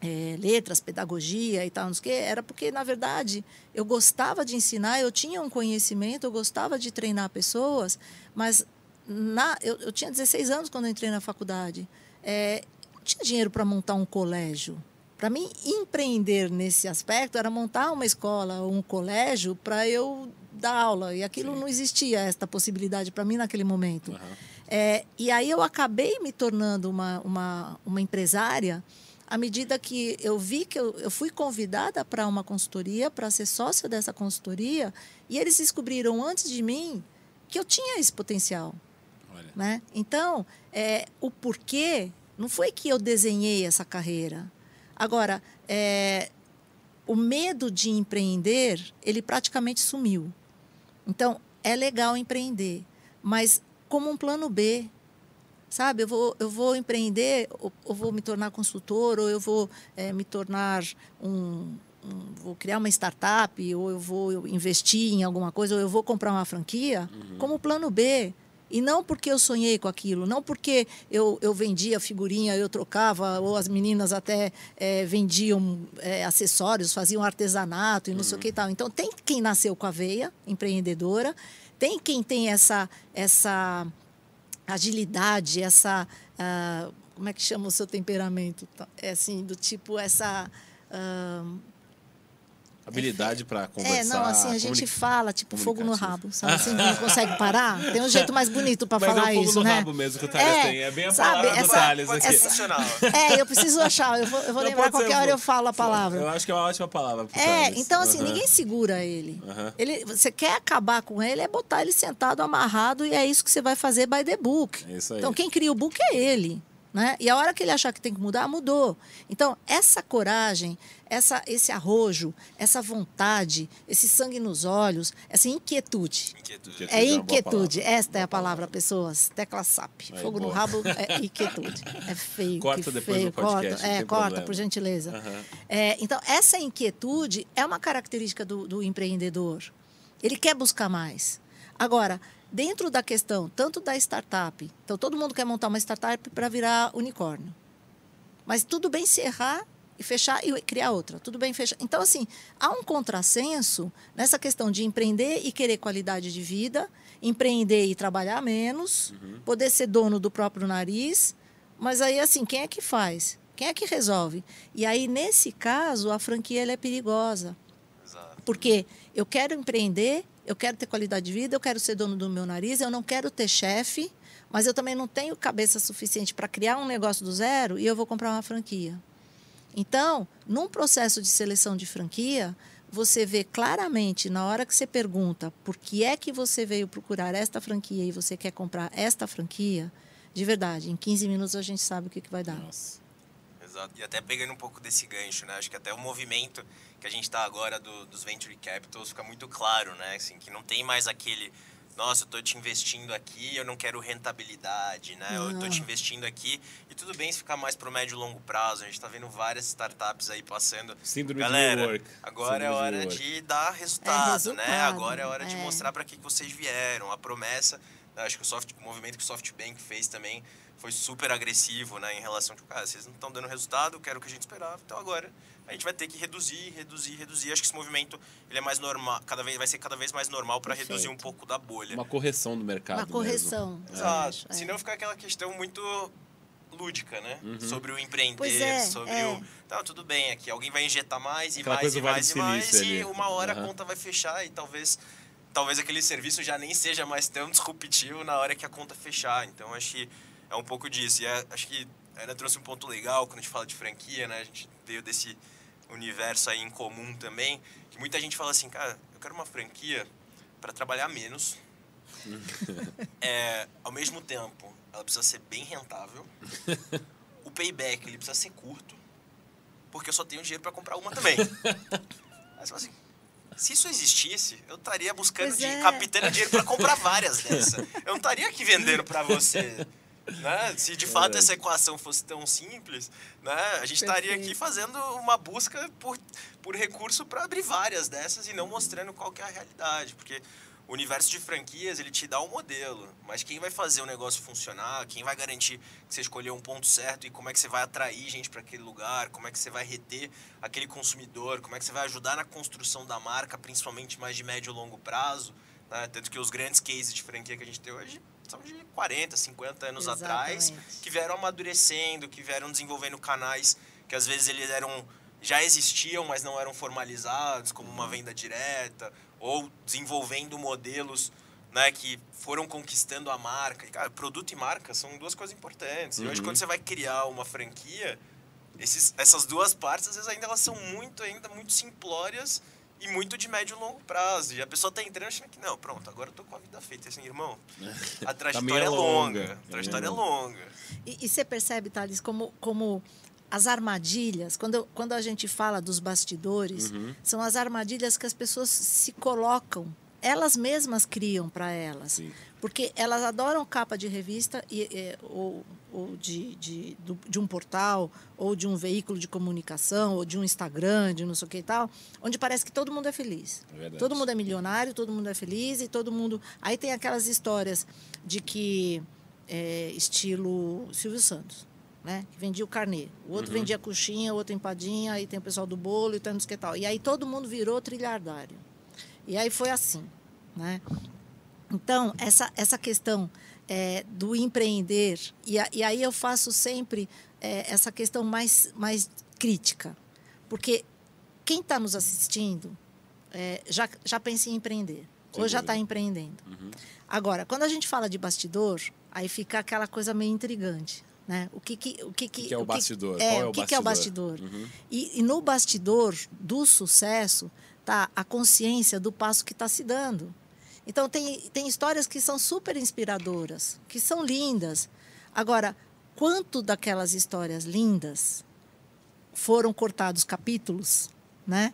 é, letras, pedagogia e tal, não sei o quê, era porque, na verdade, eu gostava de ensinar, eu tinha um conhecimento, eu gostava de treinar pessoas, mas na, eu, eu tinha 16 anos quando entrei na faculdade. É, não tinha dinheiro para montar um colégio. Para mim, empreender nesse aspecto era montar uma escola ou um colégio para eu dar aula. E aquilo Sim. não existia, esta possibilidade para mim naquele momento. Uhum. É, e aí eu acabei me tornando uma, uma, uma empresária à medida que eu vi que eu, eu fui convidada para uma consultoria, para ser sócia dessa consultoria, e eles descobriram antes de mim que eu tinha esse potencial. Olha. Né? Então, é, o porquê não foi que eu desenhei essa carreira. Agora, é, o medo de empreender, ele praticamente sumiu. Então, é legal empreender, mas como um plano B, sabe? Eu vou, eu vou empreender, ou, ou vou me tornar consultor, ou eu vou é, me tornar um, um- vou criar uma startup, ou eu vou investir em alguma coisa, ou eu vou comprar uma franquia, como plano B. E não porque eu sonhei com aquilo, não porque eu, eu vendia figurinha, eu trocava, ou as meninas até eh, vendiam eh, acessórios, faziam artesanato e não sei o que e tal. Então, tem quem nasceu com a veia empreendedora, tem quem tem essa, essa agilidade, essa. ah, como é que chama o seu temperamento? É assim, do tipo, essa. ah, Habilidade pra conversar. é, não, assim, a gente fala, tipo, fogo no rabo, sabe? [laughs] Assim, não consegue parar. Tem um jeito mais bonito para Mas falar é o fogo isso, no né? rabo mesmo que o Thales É, tem. É bem a sabe, palavra do essa- Thales Pode aqui. funcional. É, eu preciso achar, eu vou, eu vou Não, lembrar ser, qualquer hora eu falo a palavra. Eu acho que é uma ótima palavra pro É, Thales. então assim, ninguém segura ele. Ele. Você quer acabar com ele, é botar ele sentado, amarrado, e é isso que você vai fazer by the book. É isso aí. Então, quem cria o book é ele. Né? E a hora que ele achar que tem que mudar, mudou. Então, essa coragem, essa, esse arrojo, essa vontade, esse sangue nos olhos, essa inquietude. Inquietude. Inquietude. É é boa inquietude. palavra. Esta é a palavra, pessoas. Tecla SAP. Aí, Fogo no boa. rabo é inquietude. É feio. Corta que depois feio. podcast, Corta, é, corta, problema. por gentileza. Aham. É, então, essa inquietude é uma característica do, do empreendedor. Ele quer buscar mais. Agora, dentro da questão, tanto da startup, então todo mundo quer montar uma startup para virar unicórnio. Mas tudo bem se errar e fechar e criar outra. Tudo bem fechar. Então, assim, há um contrassenso nessa questão de empreender e querer qualidade de vida, empreender e trabalhar menos, poder ser dono do próprio nariz. Mas aí, assim, quem é que faz? Quem é que resolve? E aí, nesse caso, a franquia é perigosa. Exato. Porque eu quero empreender, eu quero ter qualidade de vida, eu quero ser dono do meu nariz, eu não quero ter chefe, mas eu também não tenho cabeça suficiente para criar um negócio do zero e eu vou comprar uma franquia. Então, num processo de seleção de franquia, você vê claramente, na hora que você pergunta por que é que você veio procurar esta franquia e você quer comprar esta franquia, de verdade, em 15 minutos a gente sabe o que, que vai dar. Nossa. Exato. E até pegando um pouco desse gancho, né? Acho que até o movimento que a gente está agora do- dos venture capitals fica muito claro, né? Assim, que não tem mais aquele, nossa, eu tô te investindo aqui, eu não quero rentabilidade, né? Eu tô Não. te investindo aqui e tudo bem se ficar mais pro médio e longo prazo. A gente está vendo várias startups aí passando. Síndrome Galera, de New Work. agora é Síndrome hora New Work. de dar resultado, né? resultado, Agora é hora de é. mostrar para que, que vocês vieram. A promessa, né, acho que o, soft, o movimento que o SoftBank fez também foi super agressivo, né? Em relação a, tipo, cara, vocês não estão dando resultado, quero o que a gente esperava, então agora a gente vai ter que reduzir, reduzir, reduzir. Acho que esse movimento ele é mais normal, cada vez vai ser cada vez mais normal para reduzir um pouco da bolha. Uma correção do mercado. Uma correção. mesmo. eu Exato. é. Senão fica aquela questão muito lúdica, né? Uhum. Sobre o empreender, é, sobre é. o. Tá, tudo bem, aqui alguém vai injetar mais e Aquela mais e mais e mais, Silício e ali. uma hora Aham. a conta vai fechar e talvez. Talvez aquele serviço já nem seja mais tão disruptivo na hora que a conta fechar. Então acho que é um pouco disso. E é- acho que a Ana trouxe um ponto legal quando a gente fala de franquia, né? A gente veio desse universo aí em comum também. Que muita gente fala assim, cara, eu quero uma franquia para trabalhar menos. [laughs] É, ao mesmo tempo, ela precisa ser bem rentável. [laughs] O payback ele precisa ser curto, porque eu só tenho dinheiro para comprar uma também. [laughs] Aí você fala assim, se isso existisse, eu estaria buscando, Pois de, é. captando dinheiro para comprar várias dessa. Eu não estaria aqui vendendo para você. Né? Se de fato Verdade. essa equação fosse tão simples, né? a gente estaria aqui Perfeito. fazendo uma busca por, por recurso para abrir várias dessas e não mostrando qual que é a realidade. Porque o universo de franquias, ele te dá um modelo, mas quem vai fazer o negócio funcionar, quem vai garantir que você escolheu um ponto certo e como é que você vai atrair gente para aquele lugar, como é que você vai reter aquele consumidor, como é que você vai ajudar na construção da marca, principalmente mais de médio e longo prazo, né? Tanto que os grandes cases de franquia que a gente tem hoje são de 40, 50 anos atrás, Exatamente. que vieram amadurecendo, que vieram desenvolvendo canais que às vezes eles eram já existiam, mas não eram formalizados, como uma venda direta, ou desenvolvendo modelos né, que foram conquistando a marca. E, cara, produto e marca são duas coisas importantes. E hoje, Uhum. quando você vai criar uma franquia, esses, essas duas partes, às vezes, ainda elas são muito, ainda muito simplórias e muito de médio e longo prazo. E a pessoa tá entrando achando que, não, pronto, agora eu tô com a vida feita. Assim, irmão, a [laughs] trajetória é longa. longa. A trajetória é é longa. E, e você percebe, Thales, como, como as armadilhas, quando, quando a gente fala dos bastidores, Uhum. são as armadilhas que as pessoas se colocam elas mesmas criam para elas. Sim. Porque elas adoram capa de revista e, e- ou, ou de, de, de um portal, ou de um veículo de comunicação, ou de um Instagram, de não sei o que e tal, onde parece que todo mundo é feliz. É todo mundo é milionário, todo mundo é feliz e todo mundo. Aí tem aquelas histórias de que é, estilo Silvio Santos. Né? Que vendia o carnê. O outro Uhum. vendia coxinha, o outro empadinha, aí tem o pessoal do bolo e tantos que tal. E aí todo mundo virou trilhardário. E aí foi assim, né? Então, essa, essa questão é, do empreender, e, a- e aí eu faço sempre é, essa questão mais, mais crítica. Porque quem está nos assistindo é, já, já pensa em empreender, Sem ou já está empreendendo. Agora, quando a gente fala de bastidor, aí fica aquela coisa meio intrigante. Né? O que, que, o que, que é o bastidor? É, Qual é o o que, que é o bastidor? bastidor? E, e no bastidor do sucesso tá a consciência do passo que está se dando. Então tem, tem histórias que são super inspiradoras, que são lindas. Agora, quanto daquelas histórias lindas foram cortados capítulos, né?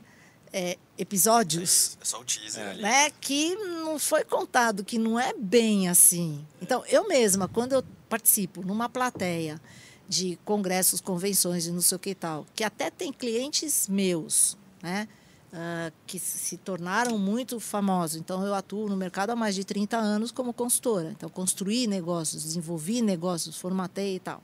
É, episódios É só o teaser ali. né, que não foi contado, que não é bem assim. Então, eu mesma, quando eu participo numa plateia de congressos, convenções e não sei o que e tal, que até tem clientes meus, né, ah, que se tornaram muito famosos. Então, eu atuo no mercado há mais de 30 anos como consultora. Então, construí negócios, desenvolvi negócios, formatei e tal.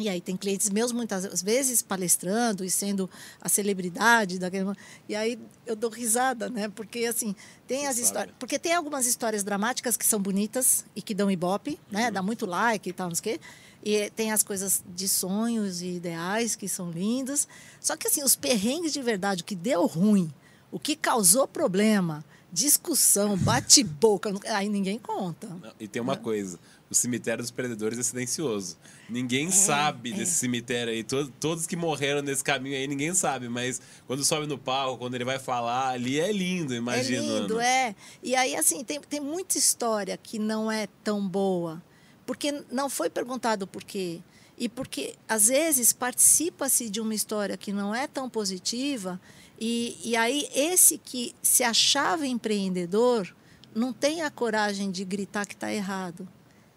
E aí tem clientes meus muitas vezes palestrando e sendo a celebridade daquele. E aí eu dou risada, né? Porque assim, tem Você as histórias. Porque tem algumas histórias dramáticas que são bonitas e que dão ibope, né? Dá muito like e tal, não sei o quê. E tem as coisas de sonhos e ideais que são lindas. Só que assim, os perrengues de verdade, o que deu ruim, o que causou problema, discussão, [laughs] bate-boca, aí ninguém conta. Não, E tem uma coisa: o cemitério dos perdedores é silencioso. Ninguém É, sabe desse cemitério aí. To- todos que morreram nesse caminho aí, ninguém sabe. Mas quando sobe no palco, quando ele vai falar, ali é lindo, imagina. É lindo, Ana. é. E aí, assim, tem, tem muita história que não é tão boa, porque não foi perguntado por quê. E porque, às vezes, participa-se de uma história que não é tão positiva, e, e aí esse que se achava empreendedor não tem a coragem de gritar que está errado.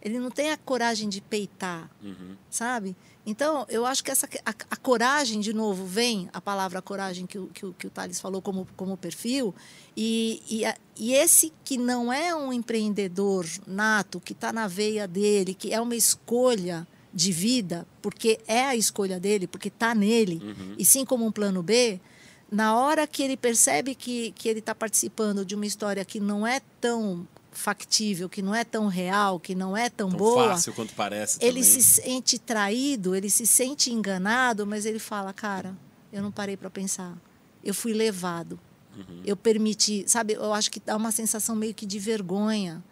Ele não tem a coragem de peitar Uhum. sabe? Então, eu acho que essa, a, a coragem, de novo, vem a palavra coragem que o, que o, que o Thales falou como, como perfil, e, e, a- e esse que não é um empreendedor nato, que está na veia dele, que é uma escolha de vida, porque é a escolha dele, porque está nele, e sim como um plano B, na hora que ele percebe que, que ele está participando de uma história que não é tão factível, que não é tão real, que não é tão, Tão boa, fácil quanto parece ele também. se sente traído, ele se sente enganado, mas ele fala, cara, eu não parei para pensar. Eu fui levado. Uhum. Eu permiti, sabe? Eu acho que dá uma sensação meio que de vergonha.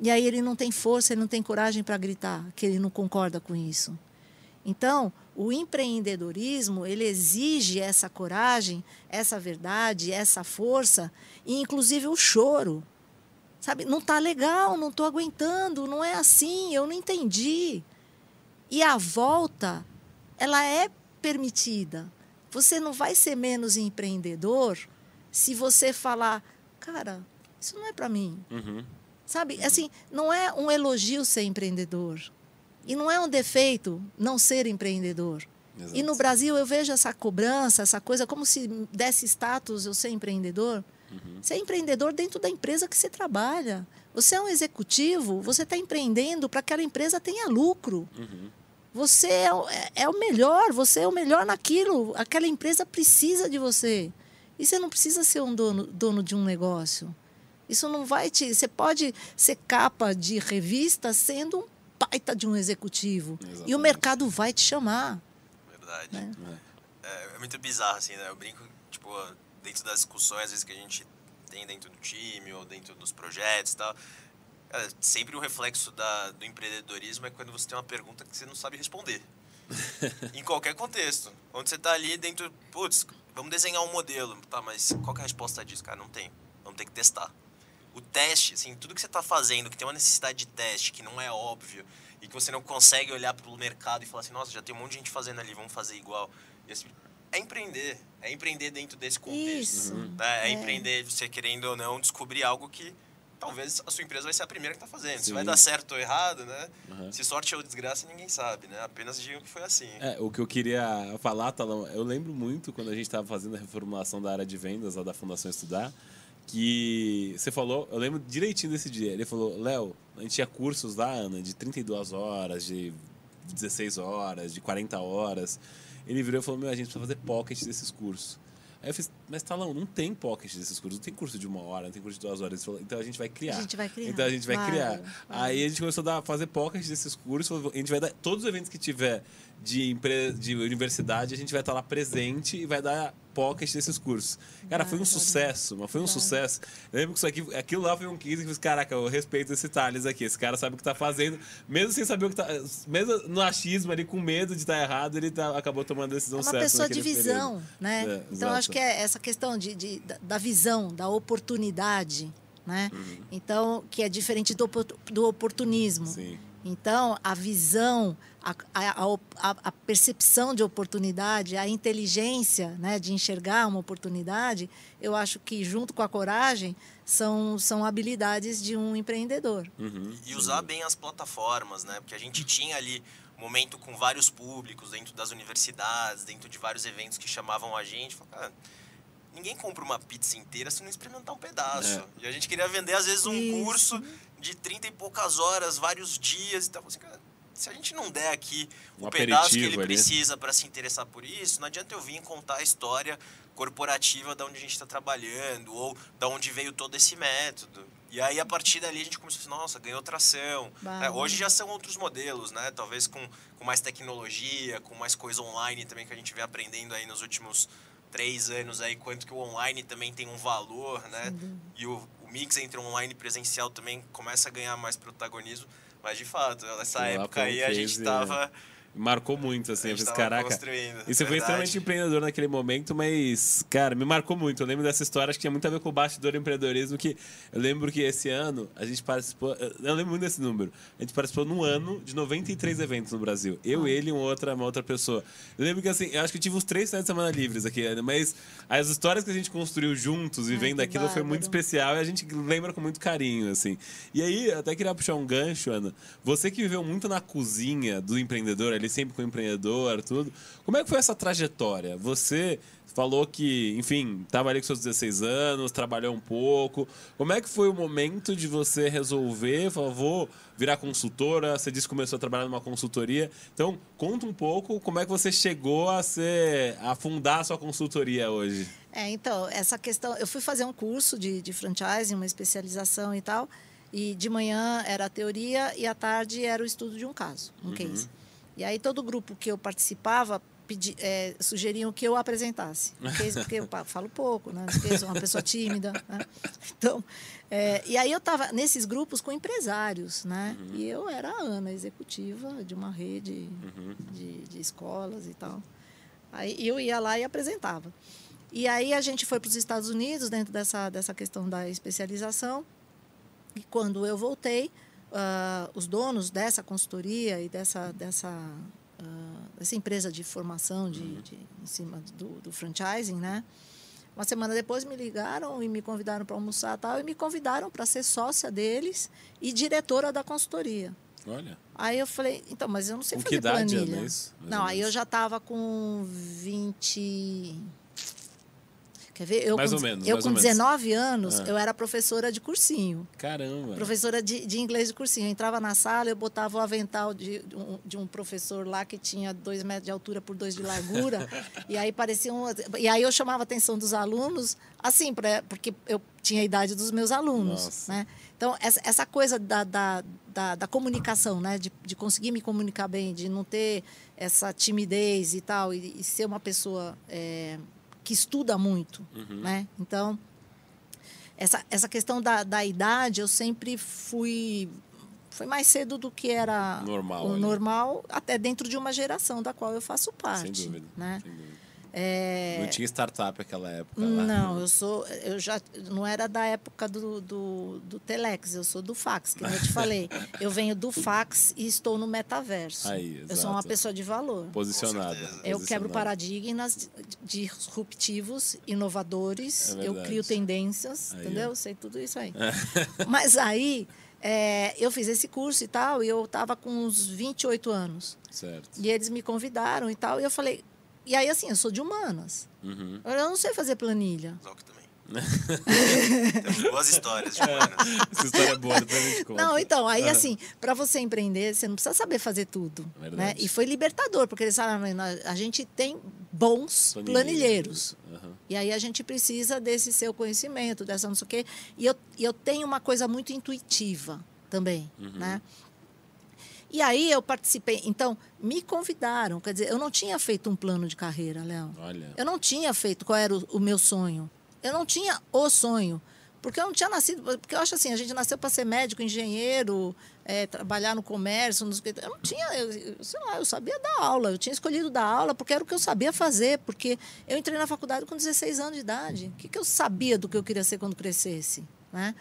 E aí ele não tem força, ele não tem coragem para gritar que ele não concorda com isso. Então, o empreendedorismo, ele exige essa coragem, essa verdade, essa força e inclusive o choro. Sabe? Não tá legal, não estou aguentando, não é assim, eu não entendi. E a volta, ela é permitida. Você não vai ser menos empreendedor se você falar, cara, isso não é para mim. Uhum. Sabe? Assim, não é um elogio ser empreendedor. E não é um defeito não ser empreendedor. Exato. E no Brasil eu vejo essa cobrança, essa coisa como se desse status eu ser empreendedor. Você é empreendedor dentro da empresa que você trabalha. Você é um executivo, você está empreendendo para que aquela empresa tenha lucro. Você é, o- é- é o melhor, você é o melhor naquilo. Aquela empresa precisa de você. E você não precisa ser um dono, dono de um negócio. Isso não vai te. Você pode ser capa de revista sendo um baita de um executivo. E Exatamente. o mercado vai te chamar. Verdade. né? É, é muito bizarro, assim, né? Eu brinco, tipo, dentro das discussões, às vezes, que a gente tem dentro do time ou dentro dos projetos e tal. Cara, sempre o reflexo da, do empreendedorismo é quando você tem uma pergunta que você não sabe responder. [laughs] em qualquer contexto. Onde você tá ali dentro, putz, vamos desenhar um modelo. Tá, mas qual que é a resposta disso? Cara, não tem. Vamos ter que testar. O teste, assim, tudo que você está fazendo, que tem uma necessidade de teste, que não é óbvio, e que você não consegue olhar para o mercado e falar assim, nossa, já tem um monte de gente fazendo ali, vamos fazer igual. Assim, é empreender. É empreender dentro desse contexto. Isso. né? É, É. empreender, você querendo ou não, descobrir algo que talvez a sua empresa vai ser a primeira que está fazendo. Se Sim. vai dar certo ou errado, né? Uhum. Se sorte ou desgraça, ninguém sabe, né? Apenas digam que foi assim. É, o que eu queria falar, Talão, eu lembro muito quando a gente estava fazendo a reformulação da área de vendas lá da Fundação Estudar, que você falou, eu lembro direitinho desse dia. Ele falou, Léo, a gente tinha cursos lá, Ana, de 32 horas, de 16 horas, de 40 horas. Ele virou e falou, meu, a gente precisa fazer pocket desses cursos. Aí eu fiz, mas Talão, não tem pocket desses cursos, não tem curso de uma hora, não tem curso de duas horas. Então a gente vai criar. A gente vai criar. Então a gente vai Claro, criar. claro. Aí a gente começou a dar, fazer pocket desses cursos. A gente vai dar todos os eventos que tiver de, empre, de universidade, a gente vai estar lá presente e vai dar pocket desses cursos. Cara, foi um sucesso, mas foi um sucesso. Eu lembro que isso aqui, aquilo lá foi um 15 que eu fiz, caraca, eu respeito esse Thales aqui. Esse cara sabe o que tá fazendo, mesmo sem saber o que tá. Mesmo no achismo ali, com medo de estar errado, ele tá- acabou tomando a decisão É uma certa. pessoa de visão, período. né? É, então, exato. acho que é essa questão de, de- da, visão, da oportunidade, né? Uhum. Então, que é diferente do, do oportunismo. Sim. Então, a visão, a, a, a, percepção de oportunidade, a inteligência né, de enxergar uma oportunidade, eu acho que, junto com a coragem, são, são habilidades de um empreendedor. Uhum. E usar bem as plataformas, né? Porque a gente tinha ali momento com vários públicos, dentro das universidades, dentro de vários eventos que chamavam a gente. Falava, "Cara, ninguém compra uma pizza inteira se não experimentar um pedaço. É. E a gente queria vender, às vezes, um Isso. curso de 30 e poucas horas, vários dias e tal. Assim, cara, se a gente não der aqui Um o pedaço que ele ali. precisa para se interessar por isso, não adianta eu vir contar a história corporativa da onde a gente está trabalhando ou da onde veio todo esse método. E aí, a partir dali, a gente começou a dizer, nossa, ganhou tração. É, hoje já são outros modelos, né? Talvez com, com mais tecnologia, com mais coisa online também que a gente vem aprendendo aí nos últimos três anos aí, quanto que o online também tem um valor, né? E o, o mix entre online e presencial também começa a ganhar mais protagonismo. Mas, de fato, nessa época aí, a gente case, tava... Marcou muito, assim. Eu fiz, caraca. E você foi extremamente empreendedor naquele momento, mas, cara, me marcou muito. Eu lembro dessa história, acho que tinha muito a ver com o bastidor do empreendedorismo, que eu lembro que esse ano a gente participou. Eu lembro muito desse número. A gente participou num ano de 93 eventos no Brasil. Eu, ele e uma outra, uma outra pessoa. Eu lembro que assim, eu acho que eu tive uns três finais de semana livres aqui, mas as histórias que a gente construiu juntos, vivendo que aquilo, foi muito bárbaro. especial e a gente lembra com muito carinho, assim. E aí, até queria puxar um gancho, Ana. Você que viveu muito na cozinha do empreendedor, ali sempre com o empreendedor, tudo. Como é que foi essa trajetória? Você falou que, enfim, estava ali com seus 16 anos, trabalhou um pouco. Como é que foi o momento de você resolver, falar, vou virar consultora? Você disse que começou a trabalhar numa consultoria. Então, conta um pouco como é que você chegou a ser, a fundar a sua consultoria hoje. É, então, essa questão. Eu fui fazer um curso de, de franchising, uma especialização e tal. E de manhã era a teoria e à tarde era o estudo de um caso, um case. E aí todo grupo que eu participava pedi, é, sugeriam que eu apresentasse. Porque [laughs] eu falo pouco, né? Eu sou uma pessoa tímida. Né? Então, é, e aí eu estava nesses grupos com empresários, né? E eu era a Ana, executiva de uma rede de, de escolas e tal. Aí eu ia lá e apresentava. E aí a gente foi para os Estados Unidos dentro dessa, dessa questão da especialização. E quando eu voltei, ah, os donos dessa consultoria e dessa, dessa, ah, dessa empresa de formação de, de- em cima do, do franchising, né? Uma semana depois me ligaram e me convidaram para almoçar e tal, e me convidaram para ser sócia deles e diretora da consultoria. Olha. Aí eu falei, então, mas eu não sei Com fazer que idade, planilha. Ana, isso? Não, aí eu já estava com 20. Quer ver? Eu Mais com, ou menos, Eu com ou menos. 19 anos, Ah. eu era professora de cursinho. Caramba. Professora de, de inglês de cursinho. Eu entrava na sala, eu botava o avental de, de um, de um professor lá que tinha dois metros de altura por dois de largura. [laughs] e aí parecia um, E aí eu chamava a atenção dos alunos, assim, pra, porque eu tinha a idade dos meus alunos. Nossa. Né? Então, essa, essa coisa da, da, da, da comunicação, né? De, de conseguir me comunicar bem, de não ter essa timidez e tal, e, e ser uma pessoa é, que estuda muito. Uhum. Né? Então, essa, essa questão da, da idade, eu sempre fui. Foi mais cedo do que era Normal o normal, até dentro de uma geração da qual eu faço parte. Sem dúvida. Né? Sem dúvida. É, Não tinha startup naquela época. lá. Não, eu sou. Eu já não era da época do, do, do Telex, eu sou do fax, que eu te falei. [laughs] Eu venho do fax e estou no metaverso. Aí, eu sou uma pessoa de valor. Posicionada. Eu quebro paradigmas disruptivos, inovadores, É eu crio tendências, Aí, entendeu? Sei tudo isso aí. [laughs] Mas aí, é, eu fiz esse curso e tal, e eu estava com uns 28 anos. Certo. E eles me convidaram e tal, e eu falei. E aí, assim, eu sou de humanas. Uhum. Eu não sei fazer planilha. Zalk também. [laughs] Temos boas histórias de humanos. Essa história é boa, depois a gente conta. Não, então, aí Aham. assim, para você empreender, você não precisa saber fazer tudo. Né? Verdade. E foi libertador, porque eles falaram, "Nós- a gente tem bons planilheiros. Aham. E aí a gente precisa desse seu conhecimento, dessa não sei o quê. E eu, e eu tenho uma coisa muito intuitiva também, né? E aí eu participei. Então, me convidaram. Quer dizer, eu não tinha feito um plano de carreira, Léo. Olha. Eu não tinha feito qual era o, o meu sonho. Eu não tinha o sonho. Porque eu não tinha nascido. Porque eu acho assim, a gente nasceu para ser médico, engenheiro, eh, trabalhar no comércio, não sei o quê. Eu não tinha, eu- sei lá, eu sabia dar aula. Eu tinha escolhido dar aula porque era o que eu sabia fazer. Porque eu entrei na faculdade com 16 anos de idade. O que, que eu sabia do que eu queria ser quando crescesse? Né?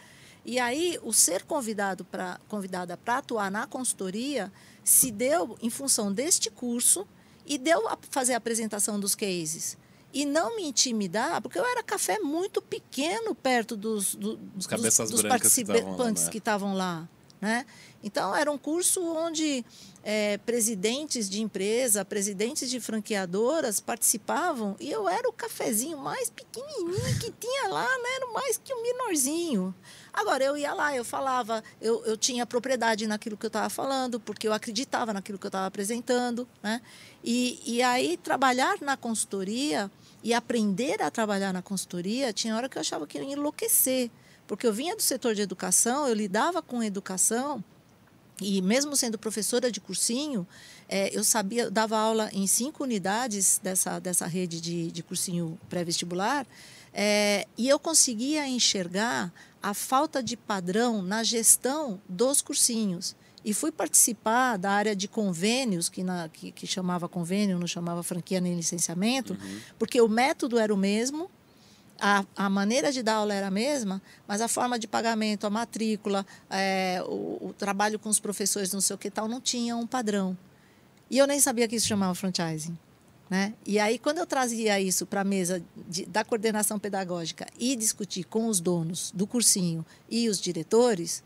E aí, o ser convidado pra, convidada para atuar na consultoria se deu em função deste curso e deu a fazer a apresentação dos cases. E não me intimidar, porque eu era café muito pequeno perto dos, do- dos, dos lá, participantes né? que estavam lá. Né? Então, era um curso onde eh, presidentes de empresa, presidentes de franqueadoras participavam e eu era o cafezinho mais pequenininho que tinha lá, não era mais que um menorzinho. Agora, eu ia lá, eu falava, eu, eu tinha propriedade naquilo que eu estava falando, porque eu acreditava naquilo que eu estava apresentando. Né? E, e aí, trabalhar na consultoria e aprender a trabalhar na consultoria, tinha hora que eu achava que eu ia enlouquecer. Porque eu vinha do setor de educação, eu lidava com educação, e mesmo sendo professora de cursinho, eh, eu sabia, eu dava aula em cinco unidades dessa, dessa rede de, de cursinho pré-vestibular, eh, e eu conseguia enxergar a falta de padrão na gestão dos cursinhos. E fui participar da área de convênios, que, na, que, que chamava convênio, não chamava franquia nem licenciamento, porque o método era o mesmo, a, a maneira de dar aula era a mesma, mas a forma de pagamento, a matrícula, é, o, o trabalho com os professores, não sei o que tal, não tinha um padrão. E eu nem sabia que isso chamava franchising. Né? E aí, quando eu trazia isso para a mesa de, da coordenação pedagógica e discutir com os donos do cursinho e os diretores,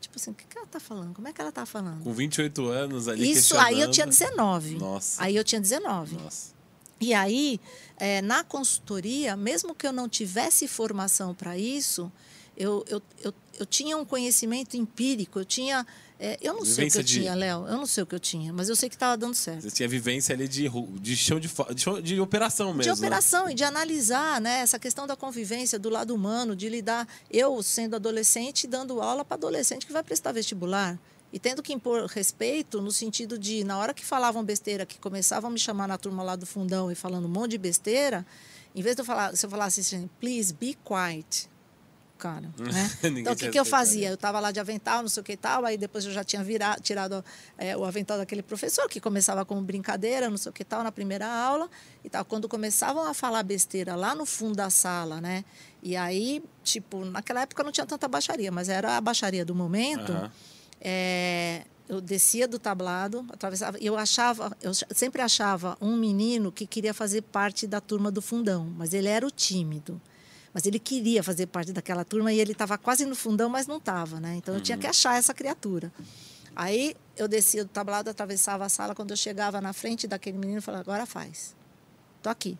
tipo assim, o que, que ela está falando? Como é que ela está falando? Com 28 anos ali Isso aí eu tinha questionando. 19. Nossa. Aí eu tinha 19. Nossa. E aí, eh, na consultoria, mesmo que eu não tivesse formação para isso, eu, eu, eu, eu tinha um conhecimento empírico, eu tinha. Eh, eu não sei o que Vivência eu de- tinha, Léo, eu não sei o que eu tinha, mas eu sei que estava dando certo. Você tinha vivência ali de, de chão de, de, chão- de operação mesmo. de né? operação e de analisar né, essa questão da convivência do lado humano, de lidar, eu sendo adolescente, dando aula para adolescente que vai prestar vestibular. E tendo que impor respeito no sentido de, na hora que falavam besteira, que começavam a me chamar na turma lá do fundão e falando um monte de besteira, em vez de eu falar, se eu falasse assim, please be quiet, cara, [laughs] né? Então, o que, que eu fazia? Eu estava lá de avental, não sei o que e tal, aí depois eu já tinha virado, tirado é, o avental daquele professor, que começava com brincadeira, não sei o que e tal, na primeira aula e tal. Quando começavam a falar besteira lá no fundo da sala, né? E aí, tipo, naquela época não tinha tanta baixaria, mas era a baixaria do momento. Aham. É, eu descia do tablado, atravessava, eu achava, eu sempre achava um menino que queria fazer parte da turma do fundão, mas ele era o tímido. Mas ele queria fazer parte daquela turma e ele estava quase no fundão, mas não estava, né? Então eu tinha que achar essa criatura. Aí eu descia do tablado, atravessava a sala, quando eu chegava na frente daquele menino, eu falava, agora faz. Tô aqui.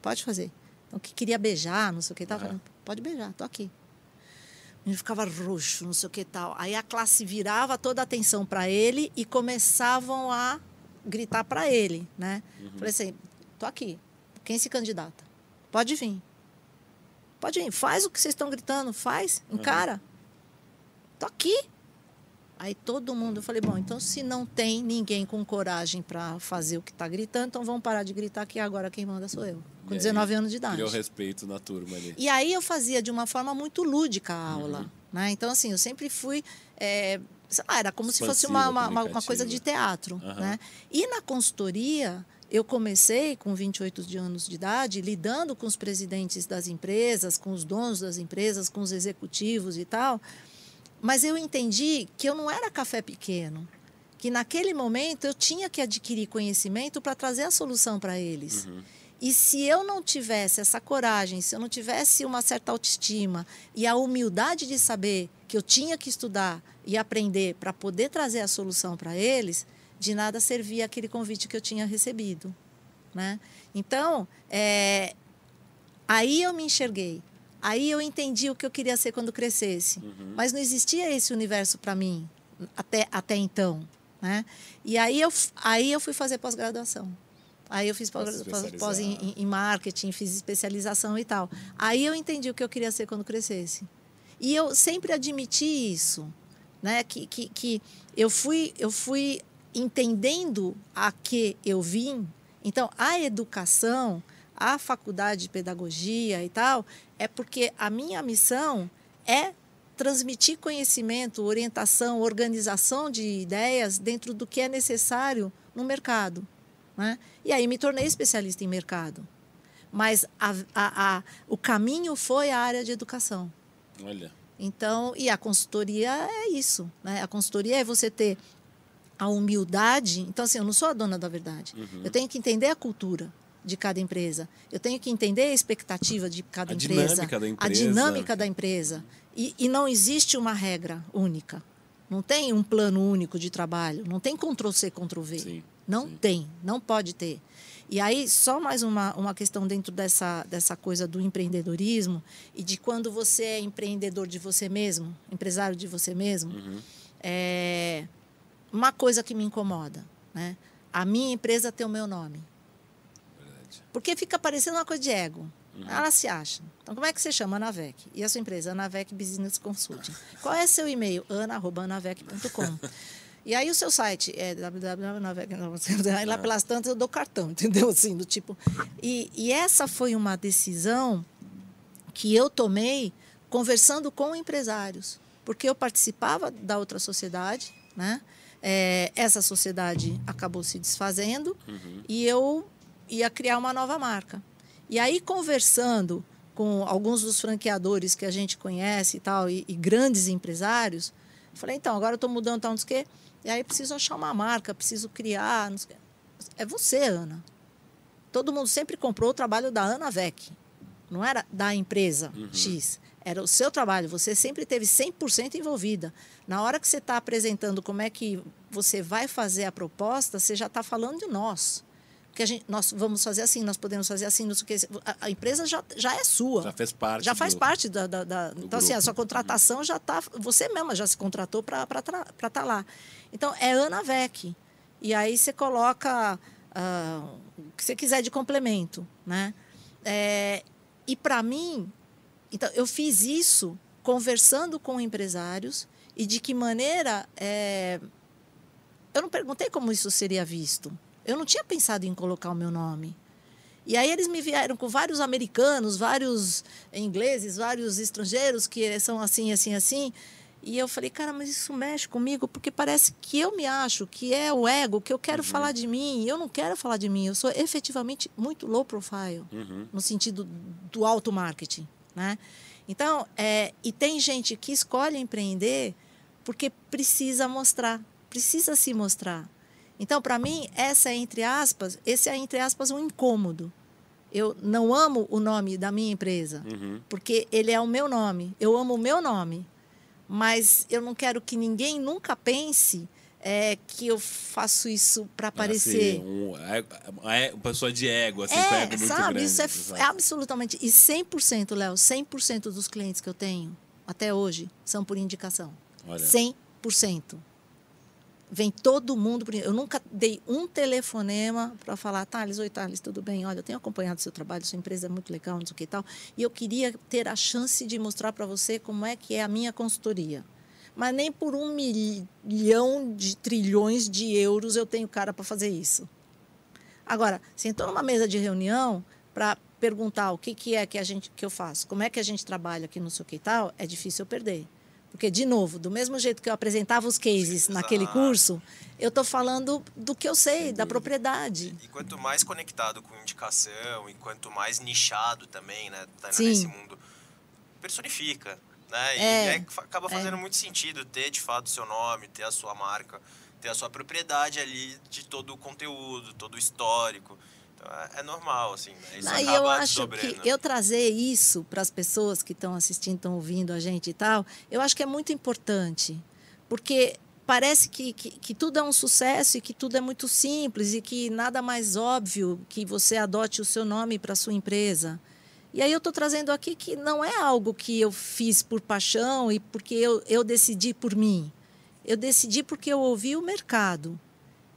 Pode fazer. Então, que queria beijar, não sei o que, tava falando, pode beijar, tô aqui. O menino ficava roxo, não sei o que tal. Aí a classe virava toda a atenção para ele e começavam a gritar para ele, né? Falei assim, tô aqui. Quem se candidata? Pode vir. Pode vir. Faz o que vocês estão gritando, faz, encara. Tô aqui. Aí todo mundo, eu falei, bom, então se não tem ninguém com coragem para fazer o que está gritando, então vamos parar de gritar que agora quem manda sou eu, com E aí, 19 anos de idade. Criou respeito na turma ali. E aí eu fazia de uma forma muito lúdica a aula. Uhum. Né? Então, assim, eu sempre fui. é, sei lá, era como se fosse uma, uma, uma- coisa de teatro. Aham. Né? E na consultoria, eu comecei com 28 de anos de idade lidando com os presidentes das empresas, com os donos das empresas, com os executivos e tal. Mas eu entendi que eu não era café pequeno, que naquele momento eu tinha que adquirir conhecimento para trazer a solução para eles. Uhum. E se eu não tivesse essa coragem, se eu não tivesse uma certa autoestima e a humildade de saber que eu tinha que estudar e aprender para poder trazer a solução para eles, de nada servia aquele convite que eu tinha recebido. Né? Então, é, aí eu me enxerguei. Aí eu entendi o que eu queria ser quando crescesse. Uhum. Mas não existia esse universo para mim até, até então. Né? E aí eu, aí eu fui fazer pós-graduação. Aí eu fiz pós, pós em, em, marketing, fiz especialização e tal. Aí eu entendi o que eu queria ser quando crescesse. E eu sempre admiti isso, né? Que, que, que eu fui eu fui entendendo a que eu vim. Então, a educação, a faculdade de pedagogia e tal, é porque a minha missão é transmitir conhecimento, orientação, organização de ideias dentro do que é necessário no mercado. Né? E aí me tornei especialista em mercado. Mas a, a, a, o caminho foi a área de educação. Olha. Então, e a consultoria é isso. Né? A consultoria é você ter a humildade. Então, assim, eu não sou a dona da verdade. Uhum. Eu tenho que entender a cultura de cada empresa. Eu tenho que entender a expectativa de cada a empresa, dinâmica da empresa. A dinâmica da empresa. E, e não existe uma regra única. Não tem um plano único de trabalho. Não tem Ctrl-C, Ctrl-V. Sim. Não Sim. tem, não pode ter. E aí, só mais uma, uma questão dentro dessa, dessa coisa do empreendedorismo e de quando você é empreendedor de você mesmo, empresário de você mesmo, uhum. é uma coisa que me incomoda. Né? A minha empresa tem o meu nome. Verdade. Porque fica parecendo uma coisa de ego. Uhum. Ela se acha. Então, como é que você chama Anavec? E a sua empresa? Anavec Business Consulting. Qual é seu e-mail? ana.anavec.com. E aí o seu site é www. Aí lá pelas tantas eu dou cartão, [laughs] entendeu? Assim, do tipo. E, e essa foi uma decisão que eu tomei conversando com empresários, porque eu participava da outra sociedade, né? É, essa sociedade acabou se desfazendo uhum. e eu ia criar uma nova marca. E aí conversando com alguns dos franqueadores que a gente conhece e tal e, e grandes empresários, falei então agora eu estou mudando tal, não sei o quê e aí preciso achar uma marca, preciso criar. É você, Ana. Todo mundo sempre comprou o trabalho da Ana Vec. Não era da empresa uhum. X. Era o seu trabalho. Você sempre teve 100% envolvida. Na hora que você está apresentando como é que você vai fazer a proposta, você já está falando de nós que a gente, nós vamos fazer assim, nós podemos fazer assim, não sei o que. A, empresa já, já é sua. Já fez parte. Já faz do, parte da. da, da então, grupo. assim, a sua contratação já está. Você mesma já se contratou para estar tá lá. Então, é Anavec. E aí você coloca uh, o que você quiser de complemento. Né? É, e para mim, então, eu fiz isso conversando com empresários e de que maneira. É, eu não perguntei como isso seria visto. Eu não tinha pensado em colocar o meu nome. E aí eles me vieram com vários americanos, vários ingleses, vários estrangeiros que são assim, assim, assim. E eu falei, cara, mas isso mexe comigo porque parece que eu me acho, que é o ego, que eu quero uhum. falar de mim. Eu não quero falar de mim. Eu sou efetivamente muito low profile, uhum. no sentido do alto marketing, né? Então, é, e tem gente que escolhe empreender porque precisa mostrar, precisa se mostrar. Então, para mim, essa é, entre aspas, esse é, entre aspas, um incômodo. Eu não amo o nome da minha empresa, uhum. porque ele é o meu nome. Eu amo o meu nome. Mas eu não quero que ninguém nunca pense é, que eu faço isso para aparecer. Assim, um, é, é, uma pessoa de ego, assim, é, ego muito sabe, grande. Isso é, é absolutamente. E 100%, Léo, 100% dos clientes que eu tenho até hoje são por indicação. Olha. 100% vem todo mundo. Eu nunca dei um telefonema para falar, Thales, oi Thales, tudo bem? Olha, eu tenho acompanhado seu trabalho, sua empresa é muito legal, não sei o que e tal. E eu queria ter a chance de mostrar para você como é que é a minha consultoria. Mas nem por um milhão de trilhões de euros eu tenho cara para fazer isso. Agora, sentou numa mesa de reunião para perguntar o que, que é que a gente que eu faço, como é que a gente trabalha aqui no sei o que tal, é difícil eu perder Porque, de novo, do mesmo jeito que eu apresentava os cases naquele curso, eu estou falando do que eu sei, da propriedade. E quanto mais conectado com indicação e quanto mais nichado também, né, tá Sim. nesse mundo, personifica, né? E É, aí fa- acaba fazendo muito sentido ter de fato o seu nome, ter a sua marca, ter a sua propriedade ali de todo o conteúdo, todo o histórico. Então é, é normal, assim, né? Isso Aí eu acho que eu trazer isso para as pessoas que estão assistindo, estão ouvindo a gente e tal, eu acho que é muito importante. Porque parece que, que, que tudo é um sucesso e que tudo é muito simples e que nada mais óbvio que você adote o seu nome para sua empresa. E aí eu estou trazendo aqui que não é algo que eu fiz por paixão e porque eu, eu decidi por mim. Eu decidi porque eu ouvi o mercado.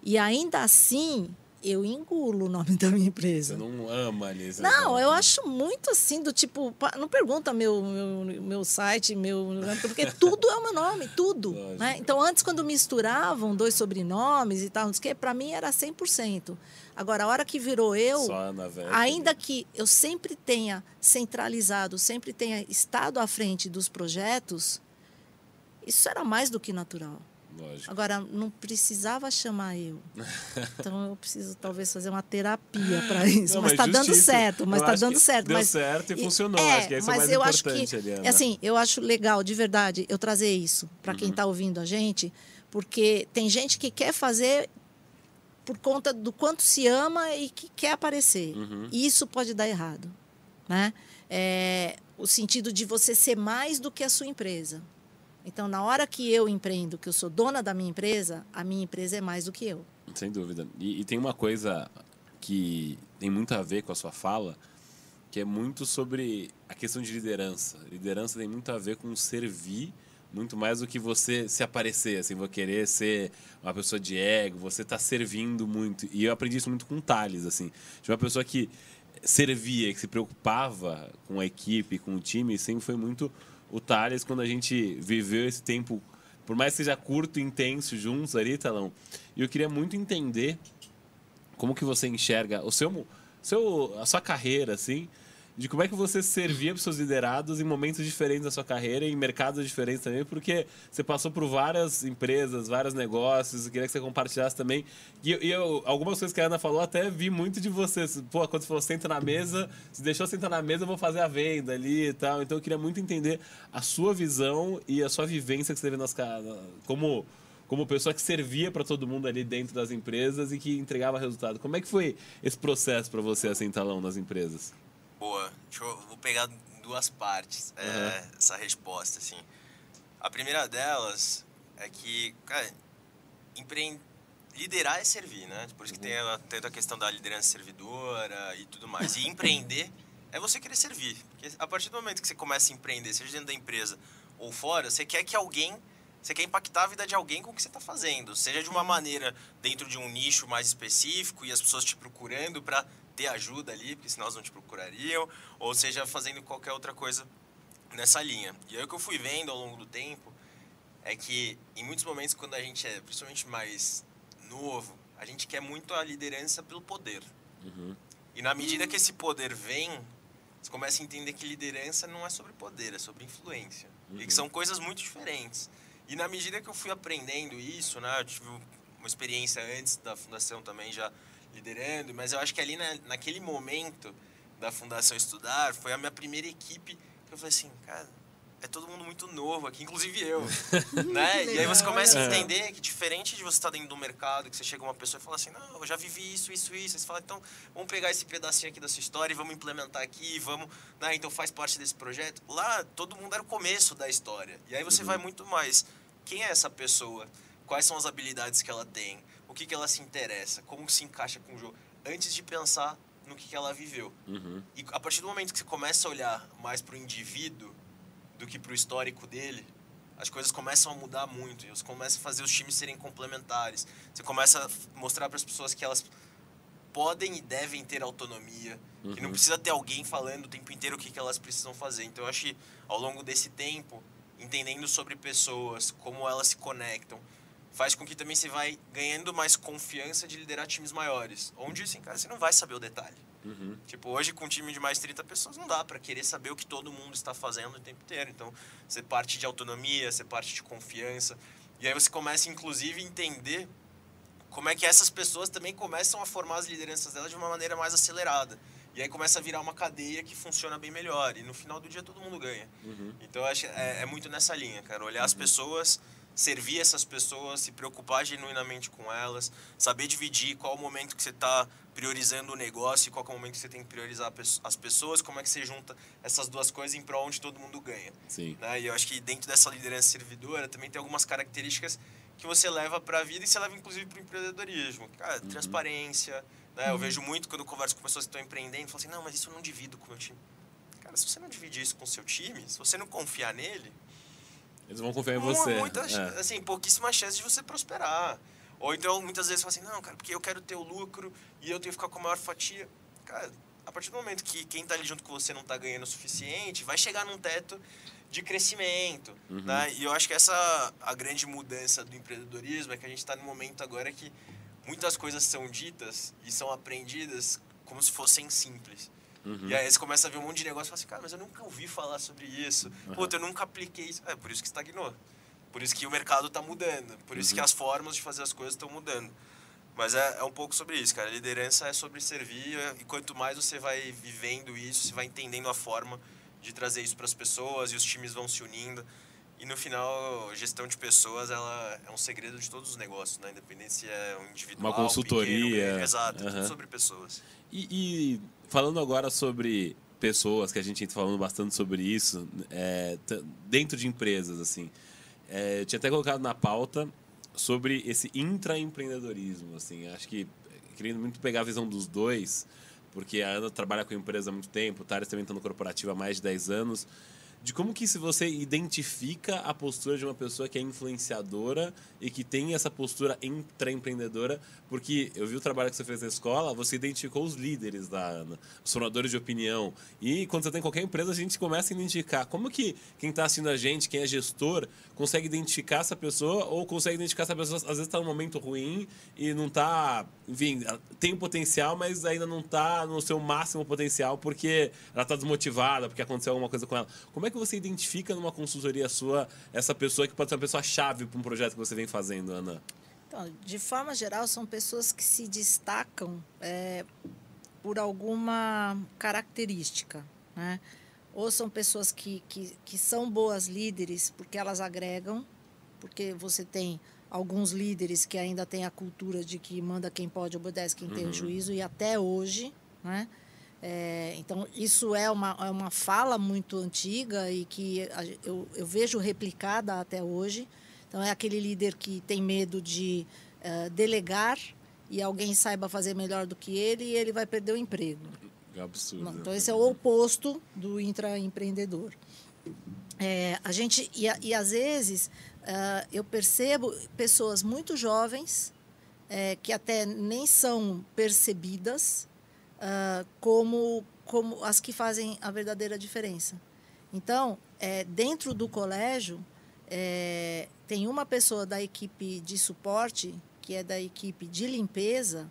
E ainda assim, eu engulo o nome [laughs] da minha empresa. Você não ama ali. Não, eu acho muito assim, do tipo, não pergunta meu, meu, meu site, meu. Porque [laughs] tudo é o meu nome, tudo. Né? Então, antes, quando misturavam dois sobrenomes e tal, não sei o quê, para mim era 100%. Agora, a hora que virou eu, ainda que eu sempre tenha centralizado, sempre tenha estado à frente dos projetos, isso era mais do que natural. Lógico. Agora, não precisava chamar eu. [laughs] Então, eu preciso talvez fazer uma terapia [laughs] para isso. Não, mas está dando certo, mas está acho dando que certo. Deu mas, certo e funcionou. é, acho que é mais eu acho importante, que, Ana. é assim, eu acho legal, de verdade, eu trazer isso para Uhum. quem está ouvindo a gente, porque tem gente que quer fazer por conta do quanto se ama e que quer aparecer. Uhum. E isso pode dar errado, né? É, o sentido de você ser mais do que a sua empresa. Então, na hora que eu empreendo, que eu sou dona da minha empresa, a minha empresa é mais do que eu. Sem dúvida. E, e tem uma coisa que tem muito a ver com a sua fala, que é muito sobre a questão de liderança. Liderança tem muito a ver com servir muito mais do que você se aparecer, assim, vou querer ser uma pessoa de ego, você tá servindo muito. E eu aprendi isso muito com o Thales, assim, de uma pessoa que servia, que se preocupava com a equipe, com o time, sempre foi muito o Thales quando a gente viveu esse tempo, por mais que seja curto e intenso juntos ali, Talão. E eu queria muito entender como que você enxerga o seu, seu a sua carreira assim, de como é que você servia para seus liderados em momentos diferentes da sua carreira em mercados diferentes também, porque você passou por várias empresas, vários negócios, eu queria que você compartilhasse também. E, e eu, algumas coisas que a Ana falou, até vi muito de você. Pô, quando você falou, senta na mesa, se deixou sentar na mesa, eu vou fazer a venda ali e tal. Então eu queria muito entender a sua visão e a sua vivência que você teve nas como como pessoa que servia para todo mundo ali dentro das empresas e que entregava resultado. Como é que foi esse processo para você assim, talão nas empresas? Boa. Deixa eu, vou pegar em duas partes é, Uhum. essa resposta, assim. A primeira delas é que, cara, empre... liderar é servir, né? Por isso que tem, a, tem a questão da liderança servidora e tudo mais. E empreender é você querer servir. Porque a partir do momento que você começa a empreender, seja dentro da empresa ou fora, você quer que alguém... Você quer impactar a vida de alguém com o que você está fazendo. Seja de uma maneira dentro de um nicho mais específico e as pessoas te procurando para ter ajuda ali, porque senão elas não te procurariam, ou seja, fazendo qualquer outra coisa nessa linha. E aí o que eu fui vendo ao longo do tempo é que em muitos momentos quando a gente é principalmente mais novo, a gente quer muito a liderança pelo poder. E na medida que esse poder vem, você começa a entender que liderança não é sobre poder, é sobre influência. E que são coisas muito diferentes. E na medida que eu fui aprendendo isso, né, eu tive uma experiência antes da fundação também já liderando, mas eu acho que ali na, naquele momento da fundação estudar foi a minha primeira equipe que eu falei assim, cara, é todo mundo muito novo aqui, inclusive eu, [laughs] né? E aí você começa a É. entender que diferente de você estar dentro do mercado, que você chega uma pessoa e fala assim, não, eu já vivi isso, isso, isso, aí você fala, então vamos pegar esse pedacinho aqui da sua história e vamos implementar aqui, vamos, né? Então faz parte desse projeto. Lá todo mundo era o começo da história. E aí você vai muito mais, quem é essa pessoa? Quais são as habilidades que ela tem? O que, que ela se interessa? Como se encaixa com o jogo? Antes de pensar no que, que ela viveu. Uhum. E a partir do momento que você começa a olhar mais para o indivíduo do que para o histórico dele, as coisas começam a mudar muito. E você começa a fazer os times serem complementares. Você começa a mostrar para as pessoas que elas podem e devem ter autonomia. Que não precisa ter alguém falando o tempo inteiro o que, que elas precisam fazer. Então eu acho que ao longo desse tempo, entendendo sobre pessoas, como elas se conectam, faz com que também você vai ganhando mais confiança de liderar times maiores. Onde, assim, cara, você não vai saber o detalhe. Uhum. Tipo, hoje com um time de mais 30 pessoas não dá para querer saber o que todo mundo está fazendo o tempo inteiro. Então, você parte de autonomia, você parte de confiança. E aí você começa, inclusive, a entender como é que essas pessoas também começam a formar as lideranças delas de uma maneira mais acelerada. E aí começa a virar uma cadeia que funciona bem melhor. E no final do dia todo mundo ganha. Uhum. Então, acho que é, é muito nessa linha, cara. Olhar as pessoas servir essas pessoas, se preocupar genuinamente com elas, saber dividir qual o momento que você está priorizando o negócio e qual é o momento que você tem que priorizar as pessoas, como é que você junta essas duas coisas em prol onde todo mundo ganha. Sim. Né? E eu acho que dentro dessa liderança servidora também tem algumas características que você leva para a vida e você leva inclusive para o empreendedorismo. Cara, uhum. transparência. Né? Uhum. Eu vejo muito quando eu converso com pessoas que estão empreendendo, falam assim, não, mas isso eu não divido com o meu time. Cara, se você não dividir isso com o seu time, se você não confiar nele, eles vão confiar em você. Muita, é. assim, pouquíssima chance de você prosperar. Ou então, muitas vezes, fala assim, não, cara, porque eu quero ter o lucro e eu tenho que ficar com a maior fatia. Cara, a partir do momento que quem está ali junto com você não está ganhando o suficiente, vai chegar num teto de crescimento. Uhum. Né? E eu acho que essa a grande mudança do empreendedorismo é que a gente está num momento agora que muitas coisas são ditas e são aprendidas como se fossem simples. Uhum. E aí você começa a ver um monte de negócio e fala assim, cara, mas eu nunca ouvi falar sobre isso. Uhum. Puta, eu nunca apliquei isso. É por isso que estagnou. Por isso que o mercado está mudando. Por isso que uhum. as formas de fazer as coisas estão mudando. Mas é, é um pouco sobre isso, cara. A liderança é sobre servir e quanto mais você vai vivendo isso, você vai entendendo a forma de trazer isso para as pessoas e os times vão se unindo. E no final, gestão de pessoas ela é um segredo de todos os negócios, né? Independente se é um individual, uma consultoria, pequeno, exato, uhum. tudo sobre pessoas. E, e, falando agora sobre pessoas, que a gente está falando bastante sobre isso, é, dentro de empresas, assim, é, tinha até colocado na pauta sobre esse intraempreendedorismo, assim, acho que querendo muito pegar a visão dos dois, porque a Ana trabalha com empresa há muito tempo, o Thales também está no corporativo há mais de 10 anos, de como que se você identifica a postura de uma pessoa que é influenciadora e que tem essa postura intraempreendedora, porque eu vi o trabalho que você fez na escola, você identificou os líderes da Ana, os formadores de opinião. E quando você tem qualquer empresa, a gente começa a identificar como que quem está assistindo a gente, quem é gestor, consegue identificar essa pessoa ou consegue identificar essa pessoa, às vezes está num momento ruim e não está, enfim, tem potencial, mas ainda não está no seu máximo potencial porque ela está desmotivada, porque aconteceu alguma coisa com ela. Como é que você identifica numa consultoria sua essa pessoa que pode ser uma pessoa chave para um projeto que você vem fazendo, Ana? Então, de forma geral, são pessoas que se destacam é, por alguma característica, né? Ou são pessoas que, que, que são boas líderes porque elas agregam, porque você tem alguns líderes que ainda têm a cultura de que manda quem pode, obedece quem uhum. tem o uhum. juízo, e até hoje, né? É, então, isso é uma, é uma fala muito antiga e que eu, eu vejo replicada até hoje. Então, é aquele líder que tem medo de uh, delegar e alguém saiba fazer melhor do que ele e ele vai perder o emprego. É absurdo. Não, então, esse é o oposto do intraempreendedor. É, a gente, e, e às vezes, uh, eu percebo pessoas muito jovens é, que até nem são percebidas uh, como, como as que fazem a verdadeira diferença. Então, é, dentro do colégio, é, tem uma pessoa da equipe de suporte, que é da equipe de limpeza,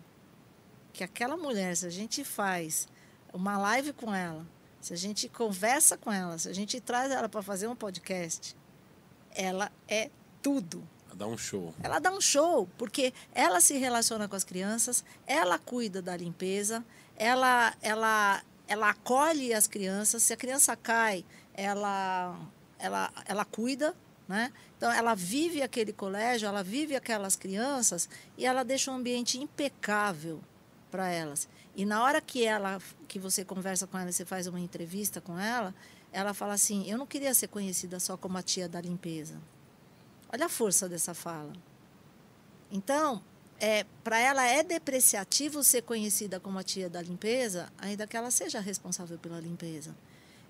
que aquela mulher, se a gente faz uma live com ela, se a gente conversa com ela, se a gente traz ela para fazer um podcast, ela é tudo. Ela dá um show. Ela dá um show, porque ela se relaciona com as crianças, ela cuida da limpeza, ela, ela, ela acolhe as crianças. Se a criança cai, ela, ela, ela cuida, né? Então, ela vive aquele colégio, ela vive aquelas crianças e ela deixa um ambiente impecável para elas. E na hora que ela, que você conversa com ela, você faz uma entrevista com ela, ela fala assim: "Eu não queria ser conhecida só como a tia da limpeza". Olha a força dessa fala. Então, é, para ela é depreciativo ser conhecida como a tia da limpeza, ainda que ela seja responsável pela limpeza.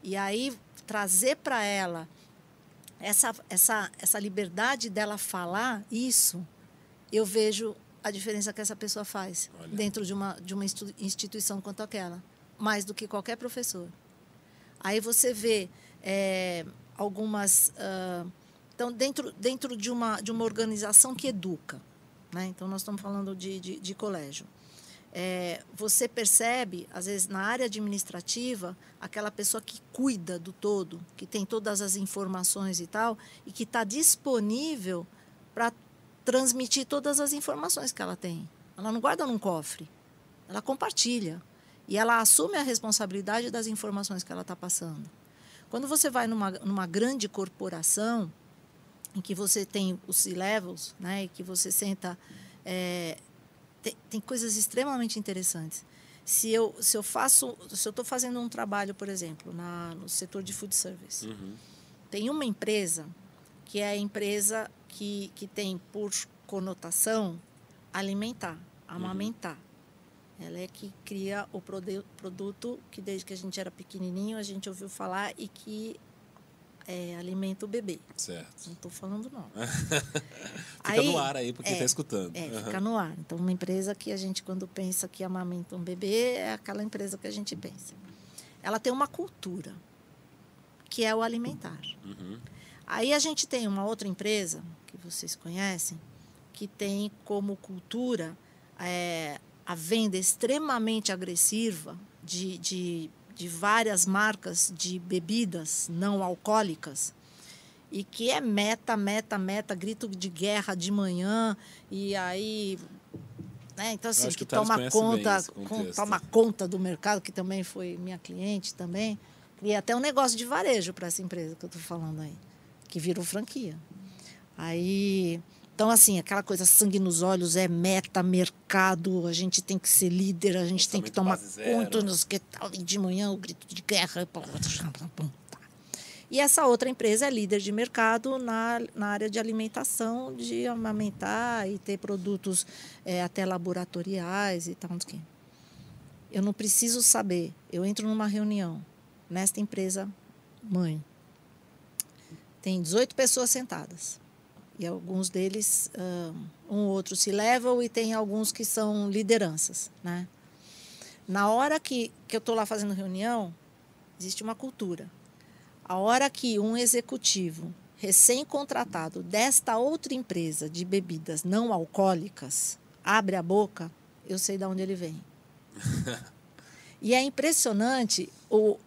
E aí trazer para ela essa, essa, essa liberdade dela falar isso, eu vejo a diferença que essa pessoa faz Olha. dentro de uma, de uma instituição quanto aquela, mais do que qualquer professor. Aí você vê é, algumas uh, Então, dentro, dentro de, uma, de uma organização que educa, né? então nós estamos falando de, de, de colégio, é, você percebe, às vezes, na área administrativa, aquela pessoa que cuida do todo, que tem todas as informações e tal, e que está disponível para transmitir todas as informações que ela tem. Ela não guarda num cofre, ela compartilha. E ela assume a responsabilidade das informações que ela está passando. Quando você vai numa, numa grande corporação, em que você tem os C-levels, né, e que você senta. É, tem, tem, coisas extremamente interessantes. Se eu, se eu faço. Se eu estou fazendo um trabalho, por exemplo, na, no setor de food service, uhum. tem uma empresa que é a empresa que, que tem por conotação alimentar, amamentar. Uhum. Ela é que cria o produto que desde que a gente era pequenininho a gente ouviu falar e que é, alimenta o bebê. Certo. Não estou falando não. [laughs] fica aí, no ar aí para quem está é, escutando. É, uhum. fica no ar. Então, uma empresa que a gente, quando pensa que amamenta um bebê, é aquela empresa que a gente pensa. Ela tem uma cultura, que é o alimentar. Uhum. Aí a gente tem uma outra empresa, que vocês conhecem, que tem como cultura é, a venda extremamente agressiva de, de de várias marcas de bebidas não alcoólicas e que é meta, meta, meta, grito de guerra de manhã e aí né? Então assim, que, que toma conta, com, toma conta do mercado, que também foi minha cliente também. E até um negócio de varejo para essa empresa que eu estou falando aí, que virou franquia. Aí então, assim, aquela coisa sangue nos olhos é meta, mercado, a gente tem que ser líder, a gente tem que tomar conta nos que tal, de manhã o grito de guerra. E essa outra empresa é líder de mercado na, na área de alimentação, de amamentar e ter produtos é, até laboratoriais e tal. Eu não preciso saber. Eu entro numa reunião nesta empresa mãe. Tem 18 pessoas sentadas e alguns deles, um ou outro se levam e tem alguns que são lideranças, né? Na hora que, que eu estou lá fazendo reunião, existe uma cultura. A hora que um executivo recém-contratado desta outra empresa de bebidas não alcoólicas abre a boca, eu sei de onde ele vem. [laughs] e é impressionante o,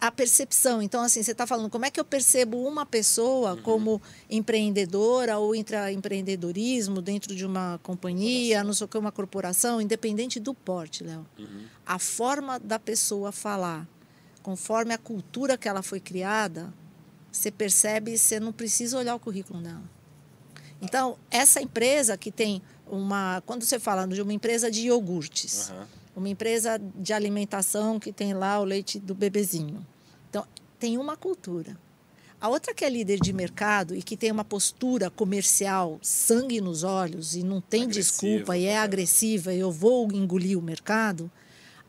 a percepção. Então, assim, você está falando como é que eu percebo uma pessoa uhum. como empreendedora ou intraempreendedorismo dentro de uma companhia, não sei o que, uma corporação, independente do porte, Léo. Uhum. A forma da pessoa falar, conforme a cultura que ela foi criada, você percebe, você não precisa olhar o currículo dela. Então, essa empresa que tem uma. Quando você fala de uma empresa de iogurtes. Uhum uma empresa de alimentação que tem lá o leite do bebezinho. Então, tem uma cultura. A outra que é líder de mercado e que tem uma postura comercial, sangue nos olhos e não tem agressiva, desculpa e é agressiva, eu vou engolir o mercado,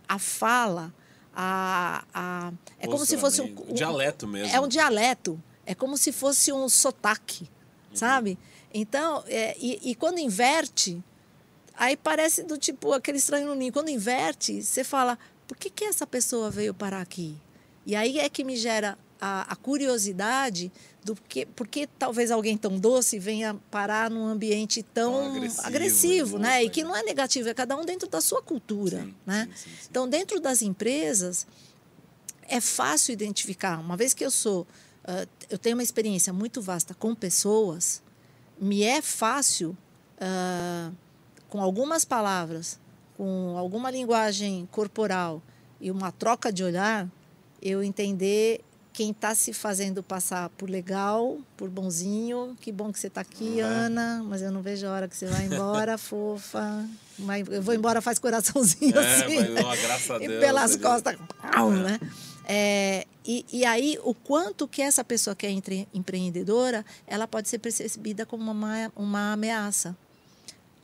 a fala, a, a é como se fosse um, um, dialeto mesmo. É um dialeto, é como se fosse um sotaque, uhum. sabe? Então, é, e, e quando inverte, Aí parece do tipo aquele estranho no ninho. Quando inverte, você fala, por que, que essa pessoa veio parar aqui? E aí é que me gera a, a curiosidade do que, porque talvez alguém tão doce venha parar num ambiente tão, agressivo, agressivo né? E que não é negativo, é cada um dentro da sua cultura, sim, né? Sim, sim, então, dentro das empresas, é fácil identificar. Uma vez que eu sou, uh, eu tenho uma experiência muito vasta com pessoas, me é fácil uh, com algumas palavras, com alguma linguagem corporal e uma troca de olhar, eu entender quem está se fazendo passar por legal, por bonzinho. Que bom que você está aqui, uhum. Ana, mas eu não vejo a hora que você vai [laughs] embora, fofa. Mas eu vou embora, faz coraçãozinho é, assim. Mas, né? graças a [laughs] Deus, e pelas costas, pau, né? É, e, e aí, o quanto que essa pessoa que é empreendedora, ela pode ser percebida como uma, uma ameaça.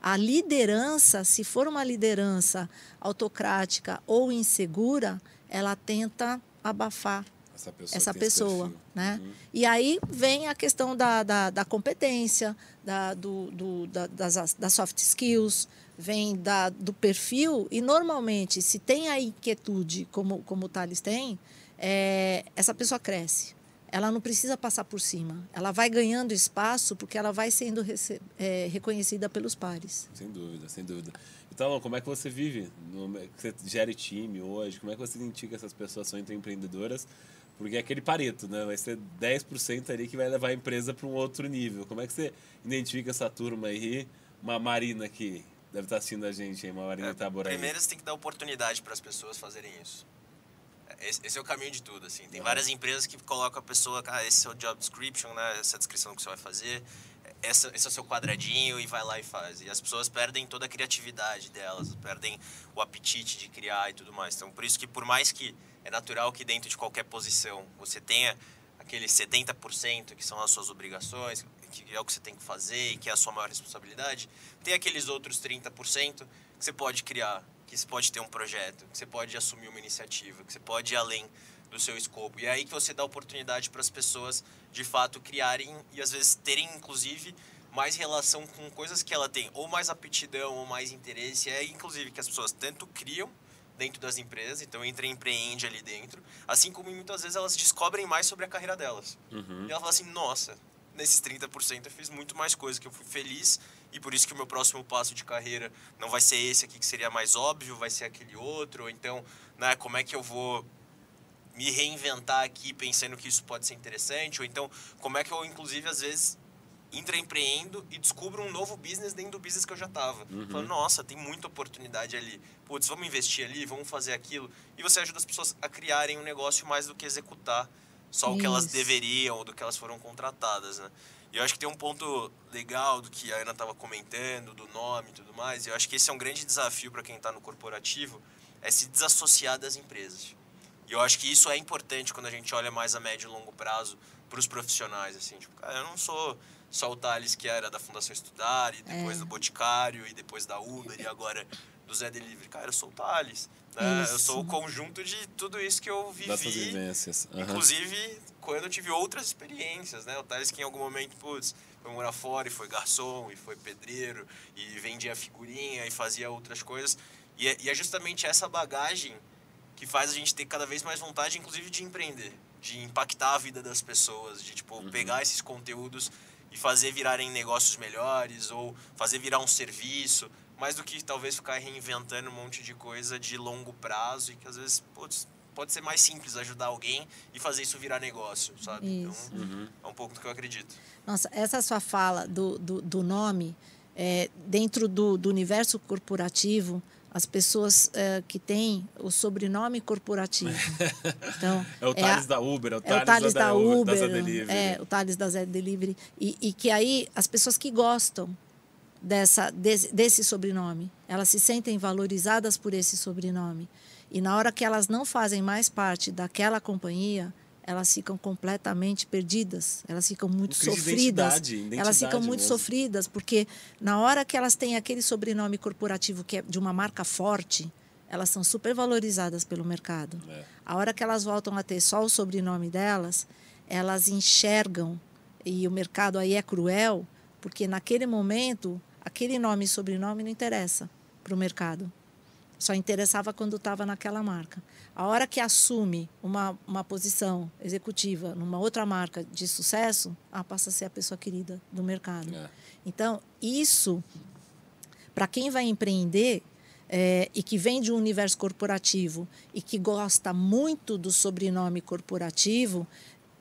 A liderança, se for uma liderança autocrática ou insegura, ela tenta abafar essa pessoa. Essa pessoa né? Uhum. E aí vem a questão da, da, da competência, da, do, do, da, das, das soft skills, vem da, do perfil. E normalmente, se tem a inquietude, como, como o Thales tem, é, essa pessoa cresce. Ela não precisa passar por cima. Ela vai ganhando espaço porque ela vai sendo é, reconhecida pelos pares. Sem dúvida, sem dúvida. Então, como é que você vive? Você gere time hoje? Como é que você identifica essas pessoas são empreendedoras? Porque é aquele pareto, né? Vai ser 10% ali que vai levar a empresa para um outro nível. Como é que você identifica essa turma aí? Uma Marina que deve estar assistindo a gente aí, uma Marina é, Taboraí. Primeiro você tem que dar oportunidade para as pessoas fazerem isso. Esse, esse, é o caminho de tudo, assim. Tem várias empresas que colocam a pessoa, ah, esse é o job description, né? Essa descrição que você vai fazer. Essa, esse é o seu quadradinho e vai lá e faz. E as pessoas perdem toda a criatividade delas, perdem o apetite de criar e tudo mais. Então, por isso que por mais que é natural que dentro de qualquer posição você tenha aqueles 70% que são as suas obrigações, que é o que você tem que fazer e que é a sua maior responsabilidade, tem aqueles outros 30% que você pode criar que você pode ter um projeto, que você pode assumir uma iniciativa, que você pode ir além do seu escopo. E é aí que você dá oportunidade para as pessoas de fato criarem e às vezes terem inclusive mais relação com coisas que ela tem, ou mais aptidão, ou mais interesse. É inclusive que as pessoas tanto criam dentro das empresas, então entra e empreende ali dentro, assim como muitas vezes elas descobrem mais sobre a carreira delas. Uhum. E ela fala assim, nossa, nesses 30% eu fiz muito mais coisa, que eu fui feliz e por isso que o meu próximo passo de carreira não vai ser esse aqui que seria mais óbvio, vai ser aquele outro, ou então, né, como é que eu vou me reinventar aqui pensando que isso pode ser interessante, ou então, como é que eu, inclusive, às vezes intraempreendo e descubro um novo business dentro do business que eu já estava. Uhum. Falando, nossa, tem muita oportunidade ali. Putz, vamos investir ali, vamos fazer aquilo. E você ajuda as pessoas a criarem um negócio mais do que executar só Isso. o que elas deveriam ou do que elas foram contratadas, né? E eu acho que tem um ponto legal do que a Ana estava comentando, do nome e tudo mais. E eu acho que esse é um grande desafio para quem está no corporativo, é se desassociar das empresas. E eu acho que isso é importante quando a gente olha mais a médio e longo prazo para os profissionais. Assim, tipo, cara, eu não sou só o Thales que era da Fundação Estudar, e depois é. do Boticário, e depois da Uber, e agora do Zé Delivery. Cara, eu sou o Thales. Né? Eu sou o conjunto de tudo isso que eu vivi. Dessas vivências. Uhum. Inclusive, quando eu tive outras experiências, né? O Thales que em algum momento, putz, foi morar fora e foi garçom, e foi pedreiro, e vendia figurinha, e fazia outras coisas. E é, e é justamente essa bagagem que faz a gente ter cada vez mais vontade, inclusive, de empreender. De impactar a vida das pessoas, de, tipo, uhum. pegar esses conteúdos e fazer virarem negócios melhores, ou fazer virar um serviço, mais do que talvez ficar reinventando um monte de coisa de longo prazo e que às vezes putz, pode ser mais simples ajudar alguém e fazer isso virar negócio, sabe? Isso. Então, uhum. é um pouco do que eu acredito. Nossa, essa sua fala do, do, do nome, é, dentro do, do universo corporativo, as pessoas é, que têm o sobrenome corporativo. [laughs] Então, é o Thales é da Uber, é o Thales, é o Thales da, da, Uber, da Zé Delivery. É, o Thales da Zé Delivery. E, e que aí as pessoas que gostam dessa, desse, desse sobrenome. Elas se sentem valorizadas por esse sobrenome. E na hora que elas não fazem mais parte daquela companhia, elas ficam completamente perdidas, elas ficam muito sofridas. Identidade, identidade elas ficam muito mesmo. sofridas, porque na hora que elas têm aquele sobrenome corporativo que é de uma marca forte, elas são super valorizadas pelo mercado. É. A hora que elas voltam a ter só o sobrenome delas, elas enxergam, e o mercado aí é cruel, porque naquele momento aquele nome e sobrenome não interessa para o mercado. Só interessava quando estava naquela marca. A hora que assume uma, uma posição executiva numa outra marca de sucesso, ah, passa a ser a pessoa querida do mercado. É. Então, isso, para quem vai empreender é, e que vem de um universo corporativo e que gosta muito do sobrenome corporativo,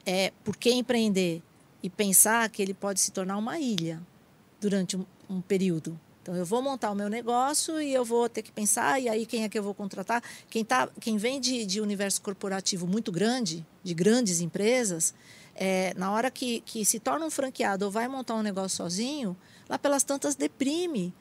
é porque empreender e pensar que ele pode se tornar uma ilha durante um, um período. Então, eu vou montar o meu negócio e eu vou ter que pensar, e aí quem é que eu vou contratar? Quem, tá, quem vem de, de universo corporativo muito grande, de grandes empresas, é, na hora que, que se torna um franqueado ou vai montar um negócio sozinho, lá pelas tantas deprime.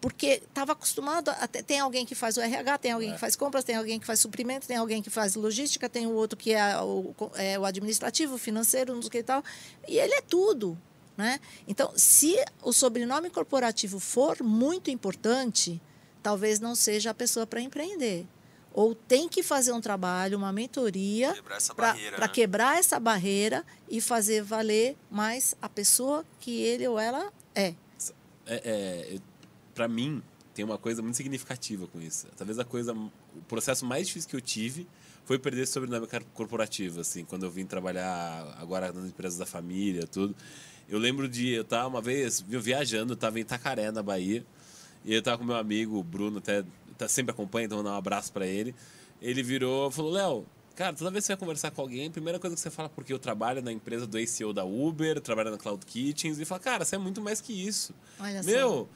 Porque estava acostumado, a, tem alguém que faz o RH, tem alguém é. que faz compras, tem alguém que faz suprimento, tem alguém que faz logística, tem o outro que é o, é o administrativo, financeiro, não sei o que e tal. E ele é tudo. Né? Então, se o sobrenome corporativo for muito importante, talvez não seja a pessoa para empreender. Ou tem que fazer um trabalho, uma mentoria para né? quebrar essa barreira e fazer valer mais a pessoa que ele ou ela é. é, é para mim, tem uma coisa muito significativa com isso. Talvez a coisa o processo mais difícil que eu tive foi perder esse sobrenome corporativo, assim, quando eu vim trabalhar agora nas empresas da família, tudo. Eu lembro de eu tava uma vez eu viajando, eu tava em Itacaré, na Bahia, e eu tava com meu amigo, o Bruno, até tá, sempre acompanha, então vou dar um abraço para ele. Ele virou e falou: Léo, Cara, toda vez que você vai conversar com alguém, a primeira coisa que você fala, porque eu trabalho na empresa do ACO da Uber, trabalho na Cloud Kitchens, e fala, cara, você é muito mais que isso. Olha meu, só.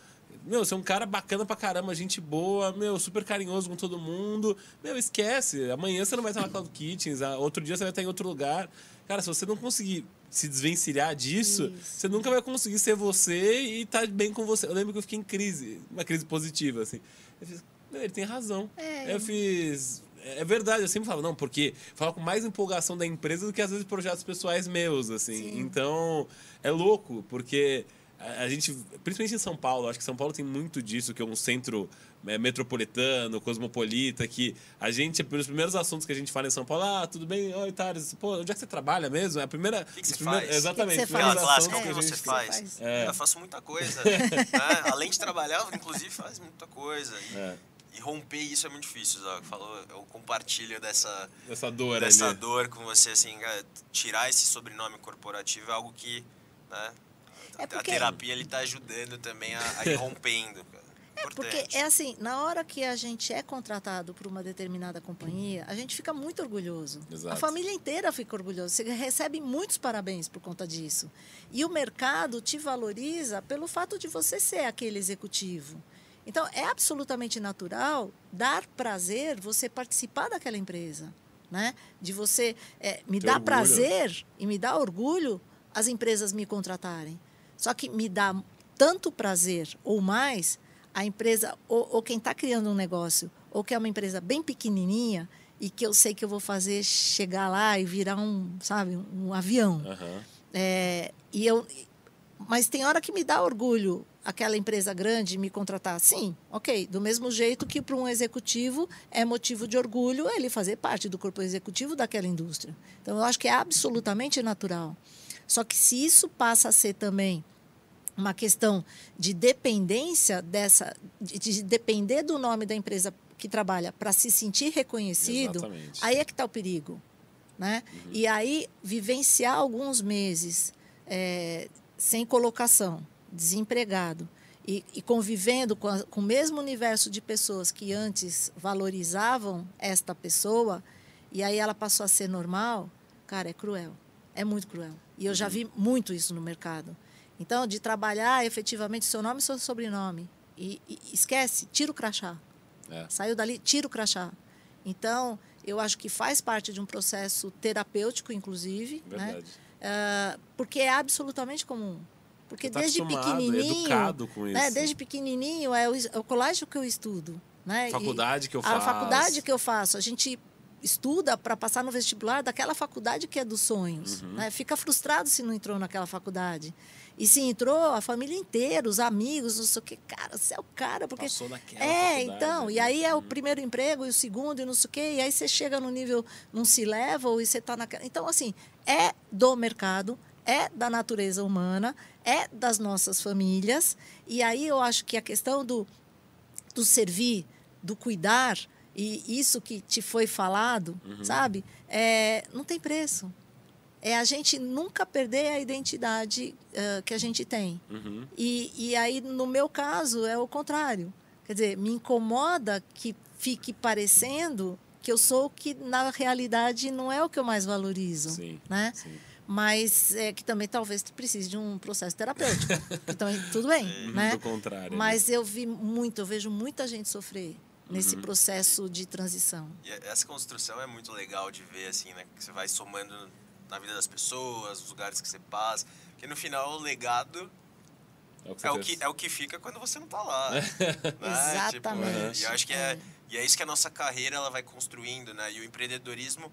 meu, você é um cara bacana pra caramba, gente boa, meu, super carinhoso com todo mundo. Meu, esquece. Amanhã você não vai estar na Cloud Kitchens, outro dia você vai estar em outro lugar. Cara, se você não conseguir se desvencilhar disso, Isso. você nunca vai conseguir ser você e estar tá bem com você. Eu lembro que eu fiquei em crise, uma crise positiva, assim. Eu fiz, ele tem razão. É, eu fiz. É verdade, eu sempre falo, não, porque falo com mais empolgação da empresa do que às vezes projetos pessoais meus, assim. Sim. Então, é louco, porque a, gente, principalmente em São Paulo, acho que São Paulo tem muito disso, que é um centro é, metropolitano, cosmopolita, que a gente, pelos primeiros assuntos que a gente fala em São Paulo, ah, tudo bem, oi, Thales, pô, onde é que você trabalha mesmo? É a primeira. que que os você faz? Exatamente. O que que você faz? clássica, o que É, você faz? É. Eu faço muita coisa. [laughs] né? Além de trabalhar, inclusive faz muita coisa. E, É. e romper isso é muito difícil, Zó. Falou, eu compartilho dessa, Essa dor dessa ali. dor com você, assim, cara, tirar esse sobrenome corporativo é algo que, né, É a- porque- a terapia ele tá ajudando também a, a ir [laughs] rompendo, cara. Porque é assim, na hora que a gente é contratado por uma determinada companhia, a gente fica muito orgulhoso. Exato. A família inteira fica orgulhosa. Você recebe muitos parabéns por conta disso. E o mercado te valoriza pelo fato de você ser aquele executivo. Então, é absolutamente natural dar prazer você participar daquela empresa. Né? De você é, me dar orgulho. prazer e me dar orgulho as empresas me contratarem. Só que me dá tanto prazer ou mais a empresa, ou, ou quem está criando um negócio, ou que é uma empresa bem pequenininha e que eu sei que eu vou fazer chegar lá e virar um, sabe, um avião. Aham. É, e eu, mas tem hora que me dá orgulho aquela empresa grande me contratar. Sim, ok. Do mesmo jeito que para um executivo é motivo de orgulho ele fazer parte do corpo executivo daquela indústria. Então eu acho que é absolutamente natural. Só que se isso passa a ser também uma questão de dependência dessa, de, de depender do nome da empresa que trabalha para se sentir reconhecido, Exatamente. aí é que está o perigo. Né? E aí, vivenciar alguns meses é, sem colocação, desempregado, e, e convivendo com, a- com o mesmo universo de pessoas que antes valorizavam esta pessoa, e aí ela passou a ser normal, cara, é cruel. É muito cruel. E eu já vi muito isso no mercado. Então, de trabalhar efetivamente seu nome e seu sobrenome. E, e esquece, tira o crachá. É. Saiu dali, tira o crachá. Então, eu acho que faz parte de um processo terapêutico, inclusive, né? Verdade. Ah, porque é absolutamente comum. Porque tá desde pequenininho, educado com né, isso. desde pequenininho é o, é o colégio que eu estudo, né? E Faculdade que eu a faço. faculdade que eu faço, a gente estuda para passar no vestibular daquela faculdade que é dos sonhos, Uhum. né? Fica frustrado se não entrou naquela faculdade. E se entrou, a família inteira, os amigos, não sei o que, cara, você é o cara, porque Passou naquela é, então, e aí é o primeiro emprego e o segundo e não sei o quê, e aí você chega no nível, não se leva, e você está naquela. Então, assim, é do mercado, é da natureza humana, é das nossas famílias, e aí eu acho que a questão do, do servir, do cuidar, e isso que te foi falado, Uhum. sabe? É, não tem preço. É a gente nunca perder a identidade ah, que a gente tem. Uhum. E, e aí, no meu caso, é o contrário. Quer dizer, me incomoda que fique parecendo que eu sou o que, na realidade, não é o que eu mais valorizo. Sim, Né? sim. Mas é que também talvez precise de um processo terapêutico. [laughs] então, tudo bem, né? Do contrário. né? Mas eu vi muito, eu vejo muita gente sofrer Uhum. nesse processo de transição. E essa construção é muito legal de ver, assim, né? Que você vai somando na vida das pessoas, os lugares que você passa. Porque no final o legado É o que é o, que, é o que fica quando você não tá lá. [laughs] né? Exatamente. Tipo, e eu acho que é, É. e é isso que a nossa carreira ela vai construindo, né? E o empreendedorismo,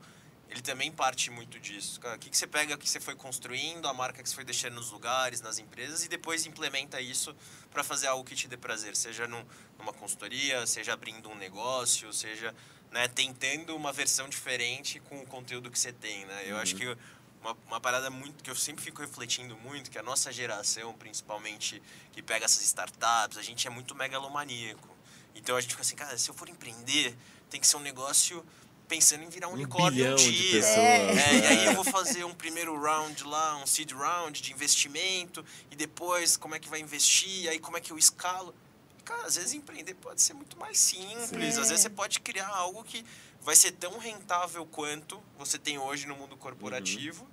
ele também parte muito disso. Cara, O que, que você pega que você foi construindo, a marca que você foi deixando nos lugares, nas empresas, e depois implementa isso para fazer algo que te dê prazer, seja num, numa consultoria, seja abrindo um negócio, seja né, tentando uma versão diferente com o conteúdo que você tem, né? Eu acho que uma, uma parada muito que eu sempre fico refletindo muito, que a nossa geração, principalmente, que pega essas startups, a gente é muito megalomaníaco. Então a gente fica assim, cara, se eu for empreender, tem que ser um negócio pensando em virar um, Um unicórnio um dia. pessoas. É, e aí [laughs] eu vou fazer um primeiro round lá, um seed round de investimento, e depois como é que vai investir, aí como é que eu escalo. Cara, às vezes empreender pode ser muito mais simples. Sim. Às vezes você pode criar algo que vai ser tão rentável quanto você tem hoje no mundo corporativo.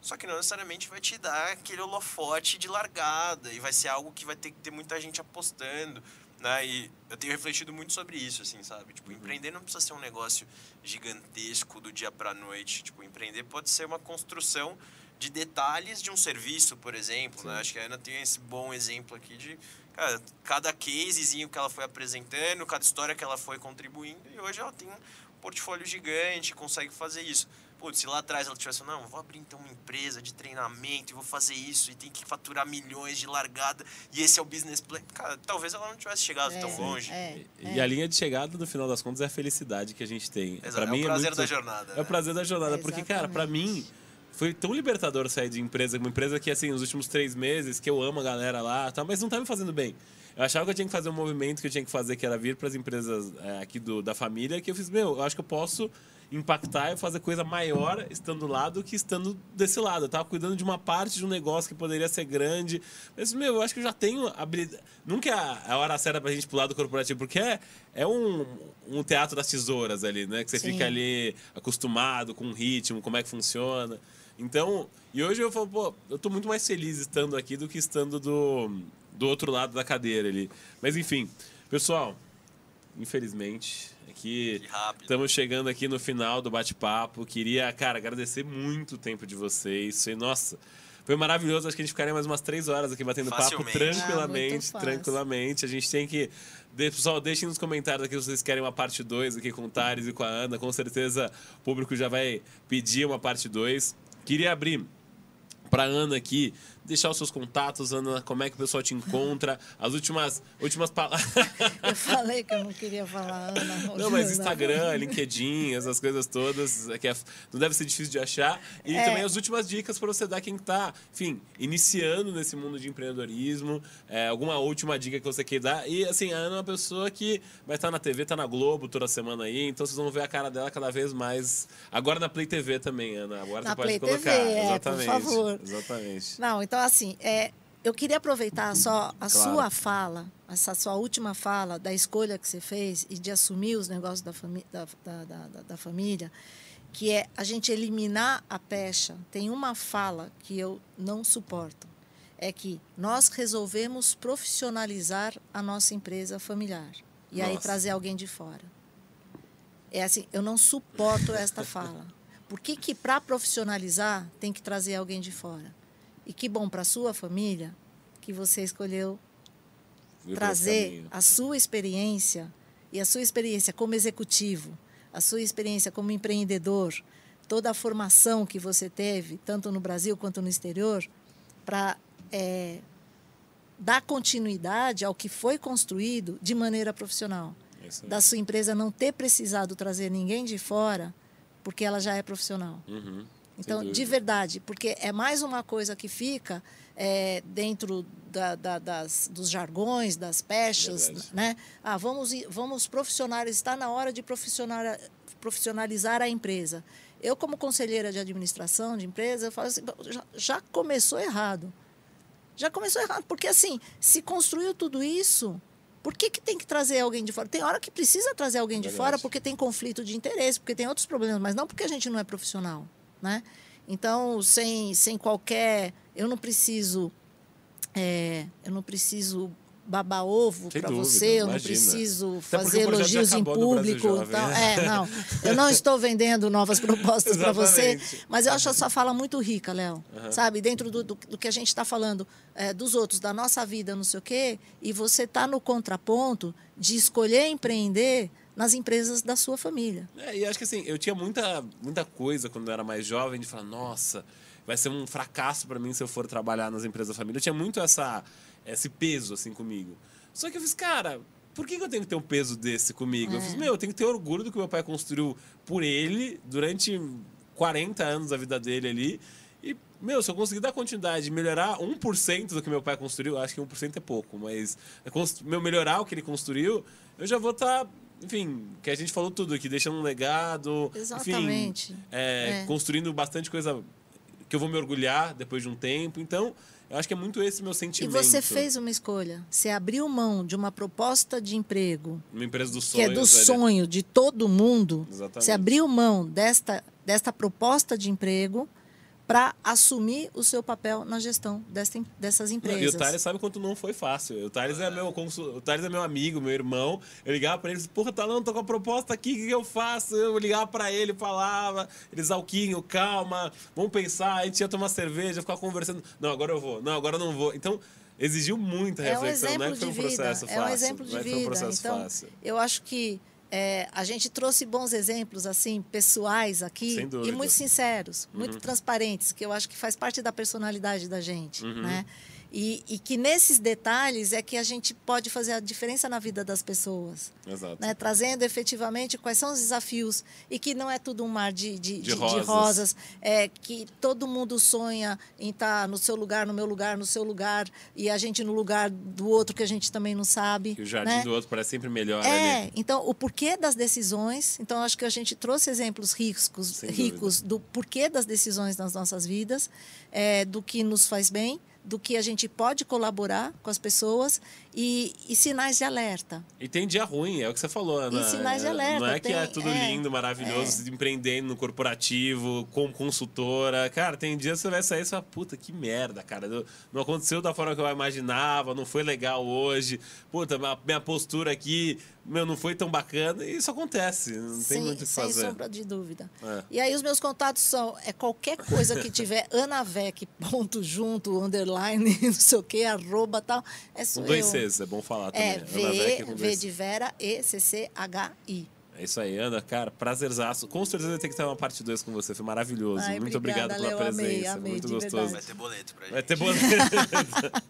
Só que não necessariamente vai te dar aquele holofote de largada e vai ser algo que vai ter que ter muita gente apostando, né? E eu tenho refletido muito sobre isso, assim, sabe? Tipo, empreender não precisa ser um negócio gigantesco do dia para noite. Tipo, empreender pode ser uma construção de detalhes de um serviço, por exemplo, né? Acho que a Ana tem esse bom exemplo aqui de cara, cada casezinho que ela foi apresentando, cada história que ela foi contribuindo e hoje ela tem um portfólio gigante, consegue fazer isso. Putz, se lá atrás ela tivesse, não, vou abrir então uma empresa de treinamento e vou fazer isso e tem que faturar milhões de largada e esse é o business plan. Cara, talvez ela não tivesse chegado É, tão longe. é, E é. a linha de chegada, no final das contas, é a felicidade que a gente tem. Exato, Pra é mim o prazer muito- da jornada. É o prazer da jornada, É, porque, cara, pra exatamente. mim foi tão libertador sair de empresa, uma empresa que, assim, nos últimos três meses, que eu amo a galera lá, tá, mas não tá me fazendo bem. Eu achava que eu tinha que fazer um movimento que eu tinha que fazer, que era vir para as empresas é, aqui do, da família, que eu fiz, meu, eu acho que eu posso impactar e fazer coisa maior estando lá do que estando desse lado. Eu tava cuidando de uma parte de um negócio que poderia ser grande. Mas, meu, eu acho que eu já tenho habilidade. Nunca é a, a hora certa pra gente pular do corporativo, porque é, é um, um teatro das tesouras ali, né? Que você Sim. fica ali acostumado com o ritmo, como é que funciona. Então, e hoje eu falo, pô, eu tô muito mais feliz estando aqui do que estando do, do outro lado da cadeira ali. Mas enfim, pessoal, infelizmente, aqui rápido. estamos chegando aqui no final do bate-papo. Queria, cara, agradecer muito o tempo de vocês. Foi, nossa, foi maravilhoso. Acho que a gente ficaria mais umas três horas aqui batendo papo Facilmente. Ah, tranquilamente, fácil. tranquilamente. A gente tem que. Pessoal, deixem nos comentários aqui se vocês querem uma parte 2 aqui com o Thales e com a Ana. Com certeza o público já vai pedir uma parte 2. Queria abrir para Ana aqui, deixar os seus contatos, Ana, como é que o pessoal te encontra, as últimas últimas palavras. [laughs] Eu falei que eu não queria falar Ana. Não, mas. Instagram, LinkedIn, essas coisas todas, é que é- não deve ser difícil de achar. E É. também as últimas dicas para você dar quem está, enfim, iniciando nesse mundo de empreendedorismo. é, alguma última dica que você quer dar. E assim, a Ana é uma pessoa que vai estar na TV, tá na Globo toda semana aí, então vocês vão ver a cara dela cada vez mais. Agora na Play TV também, Ana. Agora Na você pode Play TV, colocar. é, por Exatamente. favor. Exatamente. Não, então assim, é, eu queria aproveitar só a Claro. sua fala, essa sua última fala da escolha que você fez e de assumir os negócios da, da, da, da, da- família, que é a gente eliminar a pecha. Tem uma fala que eu não suporto. É que nós resolvemos profissionalizar a nossa empresa familiar. E aí Nossa. trazer alguém de fora. É assim, eu não suporto esta [laughs] fala. Por que, que para profissionalizar tem que trazer alguém de fora? E que bom para a sua família que você escolheu esse trazer a sua experiência e a sua experiência como executivo, a sua experiência como empreendedor, toda a formação que você teve, tanto no Brasil quanto no exterior, para é, dar continuidade ao que foi construído de maneira profissional. Da sua empresa não ter precisado trazer ninguém de fora, porque ela já é profissional. Uhum, Então, de verdade, porque é mais uma coisa que fica é, dentro da- da- das, dos jargões, das pechas, Verdade. né? Ah, vamos, vamos profissionalizar, está na hora de profissional- profissionalizar a empresa. Eu, como conselheira de administração de empresa, eu falo assim, "Bom, já, já começou errado. Já começou errado, porque assim, se construiu tudo isso, por que, que tem que trazer alguém de fora? Tem hora que precisa trazer alguém de Verdade. fora porque tem conflito de interesse, porque tem outros problemas, mas não porque a gente não é profissional, né? Então, sem, sem qualquer... Eu não preciso... é, eu não preciso babar ovo para você, eu não imagina. preciso fazer elogios em público. Tal. né? É, não. Eu não estou vendendo novas propostas para você, mas eu acho a sua fala muito rica, Léo. Sabe? Dentro do, do, do que a gente está falando é, dos outros, da nossa vida, não sei o quê, e você está no contraponto de escolher empreender nas empresas da sua família. É, e acho que assim, eu tinha muita, muita coisa quando eu era mais jovem de falar, nossa, vai ser um fracasso para mim se eu for trabalhar nas empresas da família. Eu tinha muito essa, esse peso assim comigo. Só que eu fiz, cara, por que eu tenho que ter um peso desse comigo? Eu fiz, meu, eu tenho que ter orgulho do que meu pai construiu por ele durante 40 anos da vida dele ali. E, meu, se eu conseguir dar continuidade e melhorar 1% do que meu pai construiu, acho que 1% é pouco, mas é meu, melhorar o que ele construiu, eu já vou estar enfim, que a gente falou tudo aqui, deixando um legado. Exatamente. Enfim, é, É. construindo bastante coisa que eu vou me orgulhar depois de um tempo. Então, eu acho que é muito esse meu E sentimento. você fez uma escolha. Você abriu mão de uma proposta de emprego Uma empresa dos que sonhos. é do velho. sonho de todo mundo. Exatamente. Você abriu mão desta, desta proposta de emprego para assumir o seu papel na gestão desta, em- dessas empresas. E o Thales sabe quanto não foi fácil. O Thales é meu, o Thales é meu amigo, meu irmão. Eu ligava pra ele, porra, Talão, tô com a proposta aqui, o que eu faço? Eu ligava pra ele, falava, eles, Alquinho, calma, vamos pensar, a gente ia tomar cerveja, ficar conversando. Não, agora eu vou. Não, agora eu não vou. Então, exigiu muita É um reflexão, exemplo não é que foi um de vida. processo É fácil. um exemplo de é um vida. processo Então, fácil. eu acho que é, a gente trouxe bons exemplos assim pessoais aqui e muito sinceros, Uhum. muito transparentes, que eu acho que faz parte da personalidade da gente, Uhum. né? E, e que nesses detalhes é que a gente pode fazer a diferença na vida das pessoas. Exato. né, trazendo efetivamente quais são os desafios e que não é tudo um mar de, de, de- de rosas. rosas, é que todo mundo sonha em estar no seu lugar, no meu lugar, no seu lugar e a gente no lugar do outro que a gente também não sabe. Que o jardim né? do outro parece sempre melhor É, ali. então o porquê das decisões. Então acho que a gente trouxe exemplos ricos, Sem ricos do porquê das decisões nas nossas vidas, é, do que nos faz bem, do que a gente pode colaborar com as pessoas e, e sinais de alerta. E tem dia ruim, é o que você falou, Ana. sinais de É, alerta, Não é que é tem- tudo é, lindo, maravilhoso, empreendendo no corporativo, como consultora. Cara, tem dias que você vai sair e fala, puta, que merda, cara. Não- aconteceu da forma que eu imaginava, não foi legal hoje. Puta, minha postura aqui, meu, não foi tão bacana. E isso acontece, não tem sem, muito o que sem fazer. sombra de dúvida. É. E aí os meus contatos são é qualquer coisa que tiver [laughs] anavec ponto junto underline [laughs] não sei o que arroba tal é só Com dois. Cs, é bom falar também. É Ana Vec V, v de Vera E C C H I. É isso aí, Ana, cara, prazerzaço. Com certeza vai ter que ter uma parte 2 com você, foi maravilhoso. Ai, muito obrigada, obrigado pela Léo, amei, presença, amei, muito gostoso. verdade. Vai ter boleto pra gente. Vai ter boleto.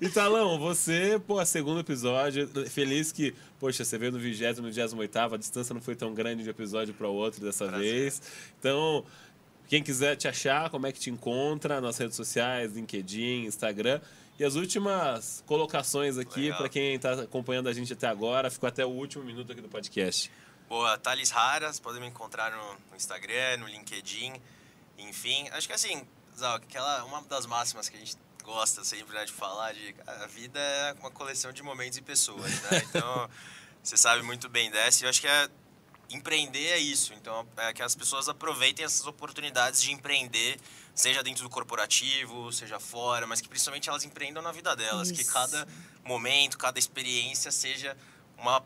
[laughs] e Talão, você, pô, segundo episódio, feliz que, poxa, você veio no 20 e 28 a distância não foi tão grande de um episódio para o outro dessa Prazer. vez. Então, quem quiser te achar, como é que te encontra nas redes sociais, LinkedIn, Instagram. E as últimas colocações aqui, para quem está acompanhando a gente até agora, ficou até o último minuto aqui do podcast. Boa, Thales Raras, podem me encontrar no, no Instagram, no LinkedIn, enfim. Acho que assim, Zal, aquela, uma das máximas que a gente gosta sempre né, de falar, de a vida é uma coleção de momentos e pessoas, né? [laughs] Então, você sabe muito bem dessa e eu acho que é, empreender é isso. Então, é que as pessoas aproveitem essas oportunidades de empreender, seja dentro do corporativo, seja fora, mas que principalmente elas empreendam na vida delas, que Isso. cada momento, cada experiência seja uma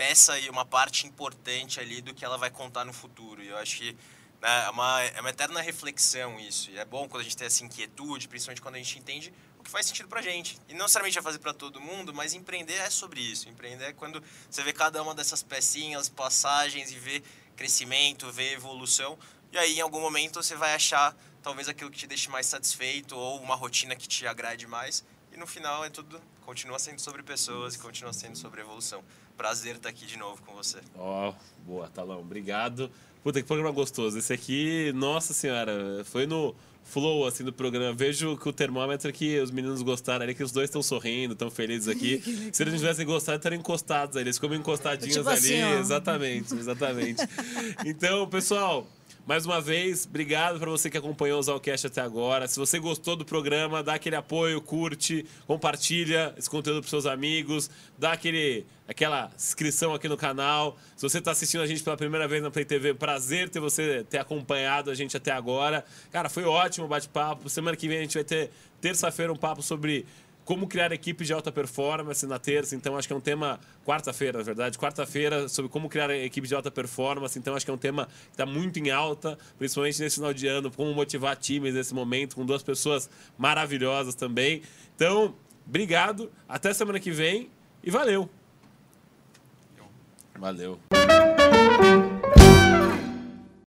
peça e uma parte importante ali do que ela vai contar no futuro. E eu acho que né, é, uma, é uma eterna reflexão isso. E é bom quando a gente tem essa inquietude, principalmente quando a gente entende o que faz sentido pra gente. E não necessariamente vai fazer para todo mundo, mas empreender é sobre isso. Empreender é quando você vê cada uma dessas pecinhas, passagens e vê crescimento, vê evolução. E aí, em algum momento, você vai achar talvez aquilo que te deixe mais satisfeito ou uma rotina que te agrade mais. E no final é tudo, continua sendo sobre pessoas e continua sendo sobre evolução. Prazer estar aqui de novo com você. Ó, boa, Talão, obrigado. Puta, que programa gostoso. Esse aqui, nossa senhora, foi no flow, assim, do programa. Vejo que o termômetro que os meninos gostaram ali, que os dois estão sorrindo, estão felizes aqui. [laughs] Se eles não tivessem gostado, estariam encostados ali. Eles ficam encostadinhos Tipo ali. assim. Exatamente, exatamente. [laughs] então, pessoal... Mais uma vez, obrigado para você que acompanhou o Zalcast até agora. Se você gostou do programa, dá aquele apoio, curte, compartilha esse conteúdo para seus amigos, dá aquele, aquela inscrição aqui no canal. Se você está assistindo a gente pela primeira vez na Play TV, prazer ter você ter acompanhado a gente até agora. Cara, foi ótimo o bate-papo. Semana que vem a gente vai ter terça-feira um papo sobre como criar equipe de alta performance na terça. Então, acho que é um tema. Quarta-feira, na verdade. Quarta-feira, sobre como criar equipe de alta performance. Então, acho que é um tema que está muito em alta, principalmente nesse final de ano. Como motivar times nesse momento, com duas pessoas maravilhosas também. Então, obrigado. Até semana que vem e valeu. Valeu.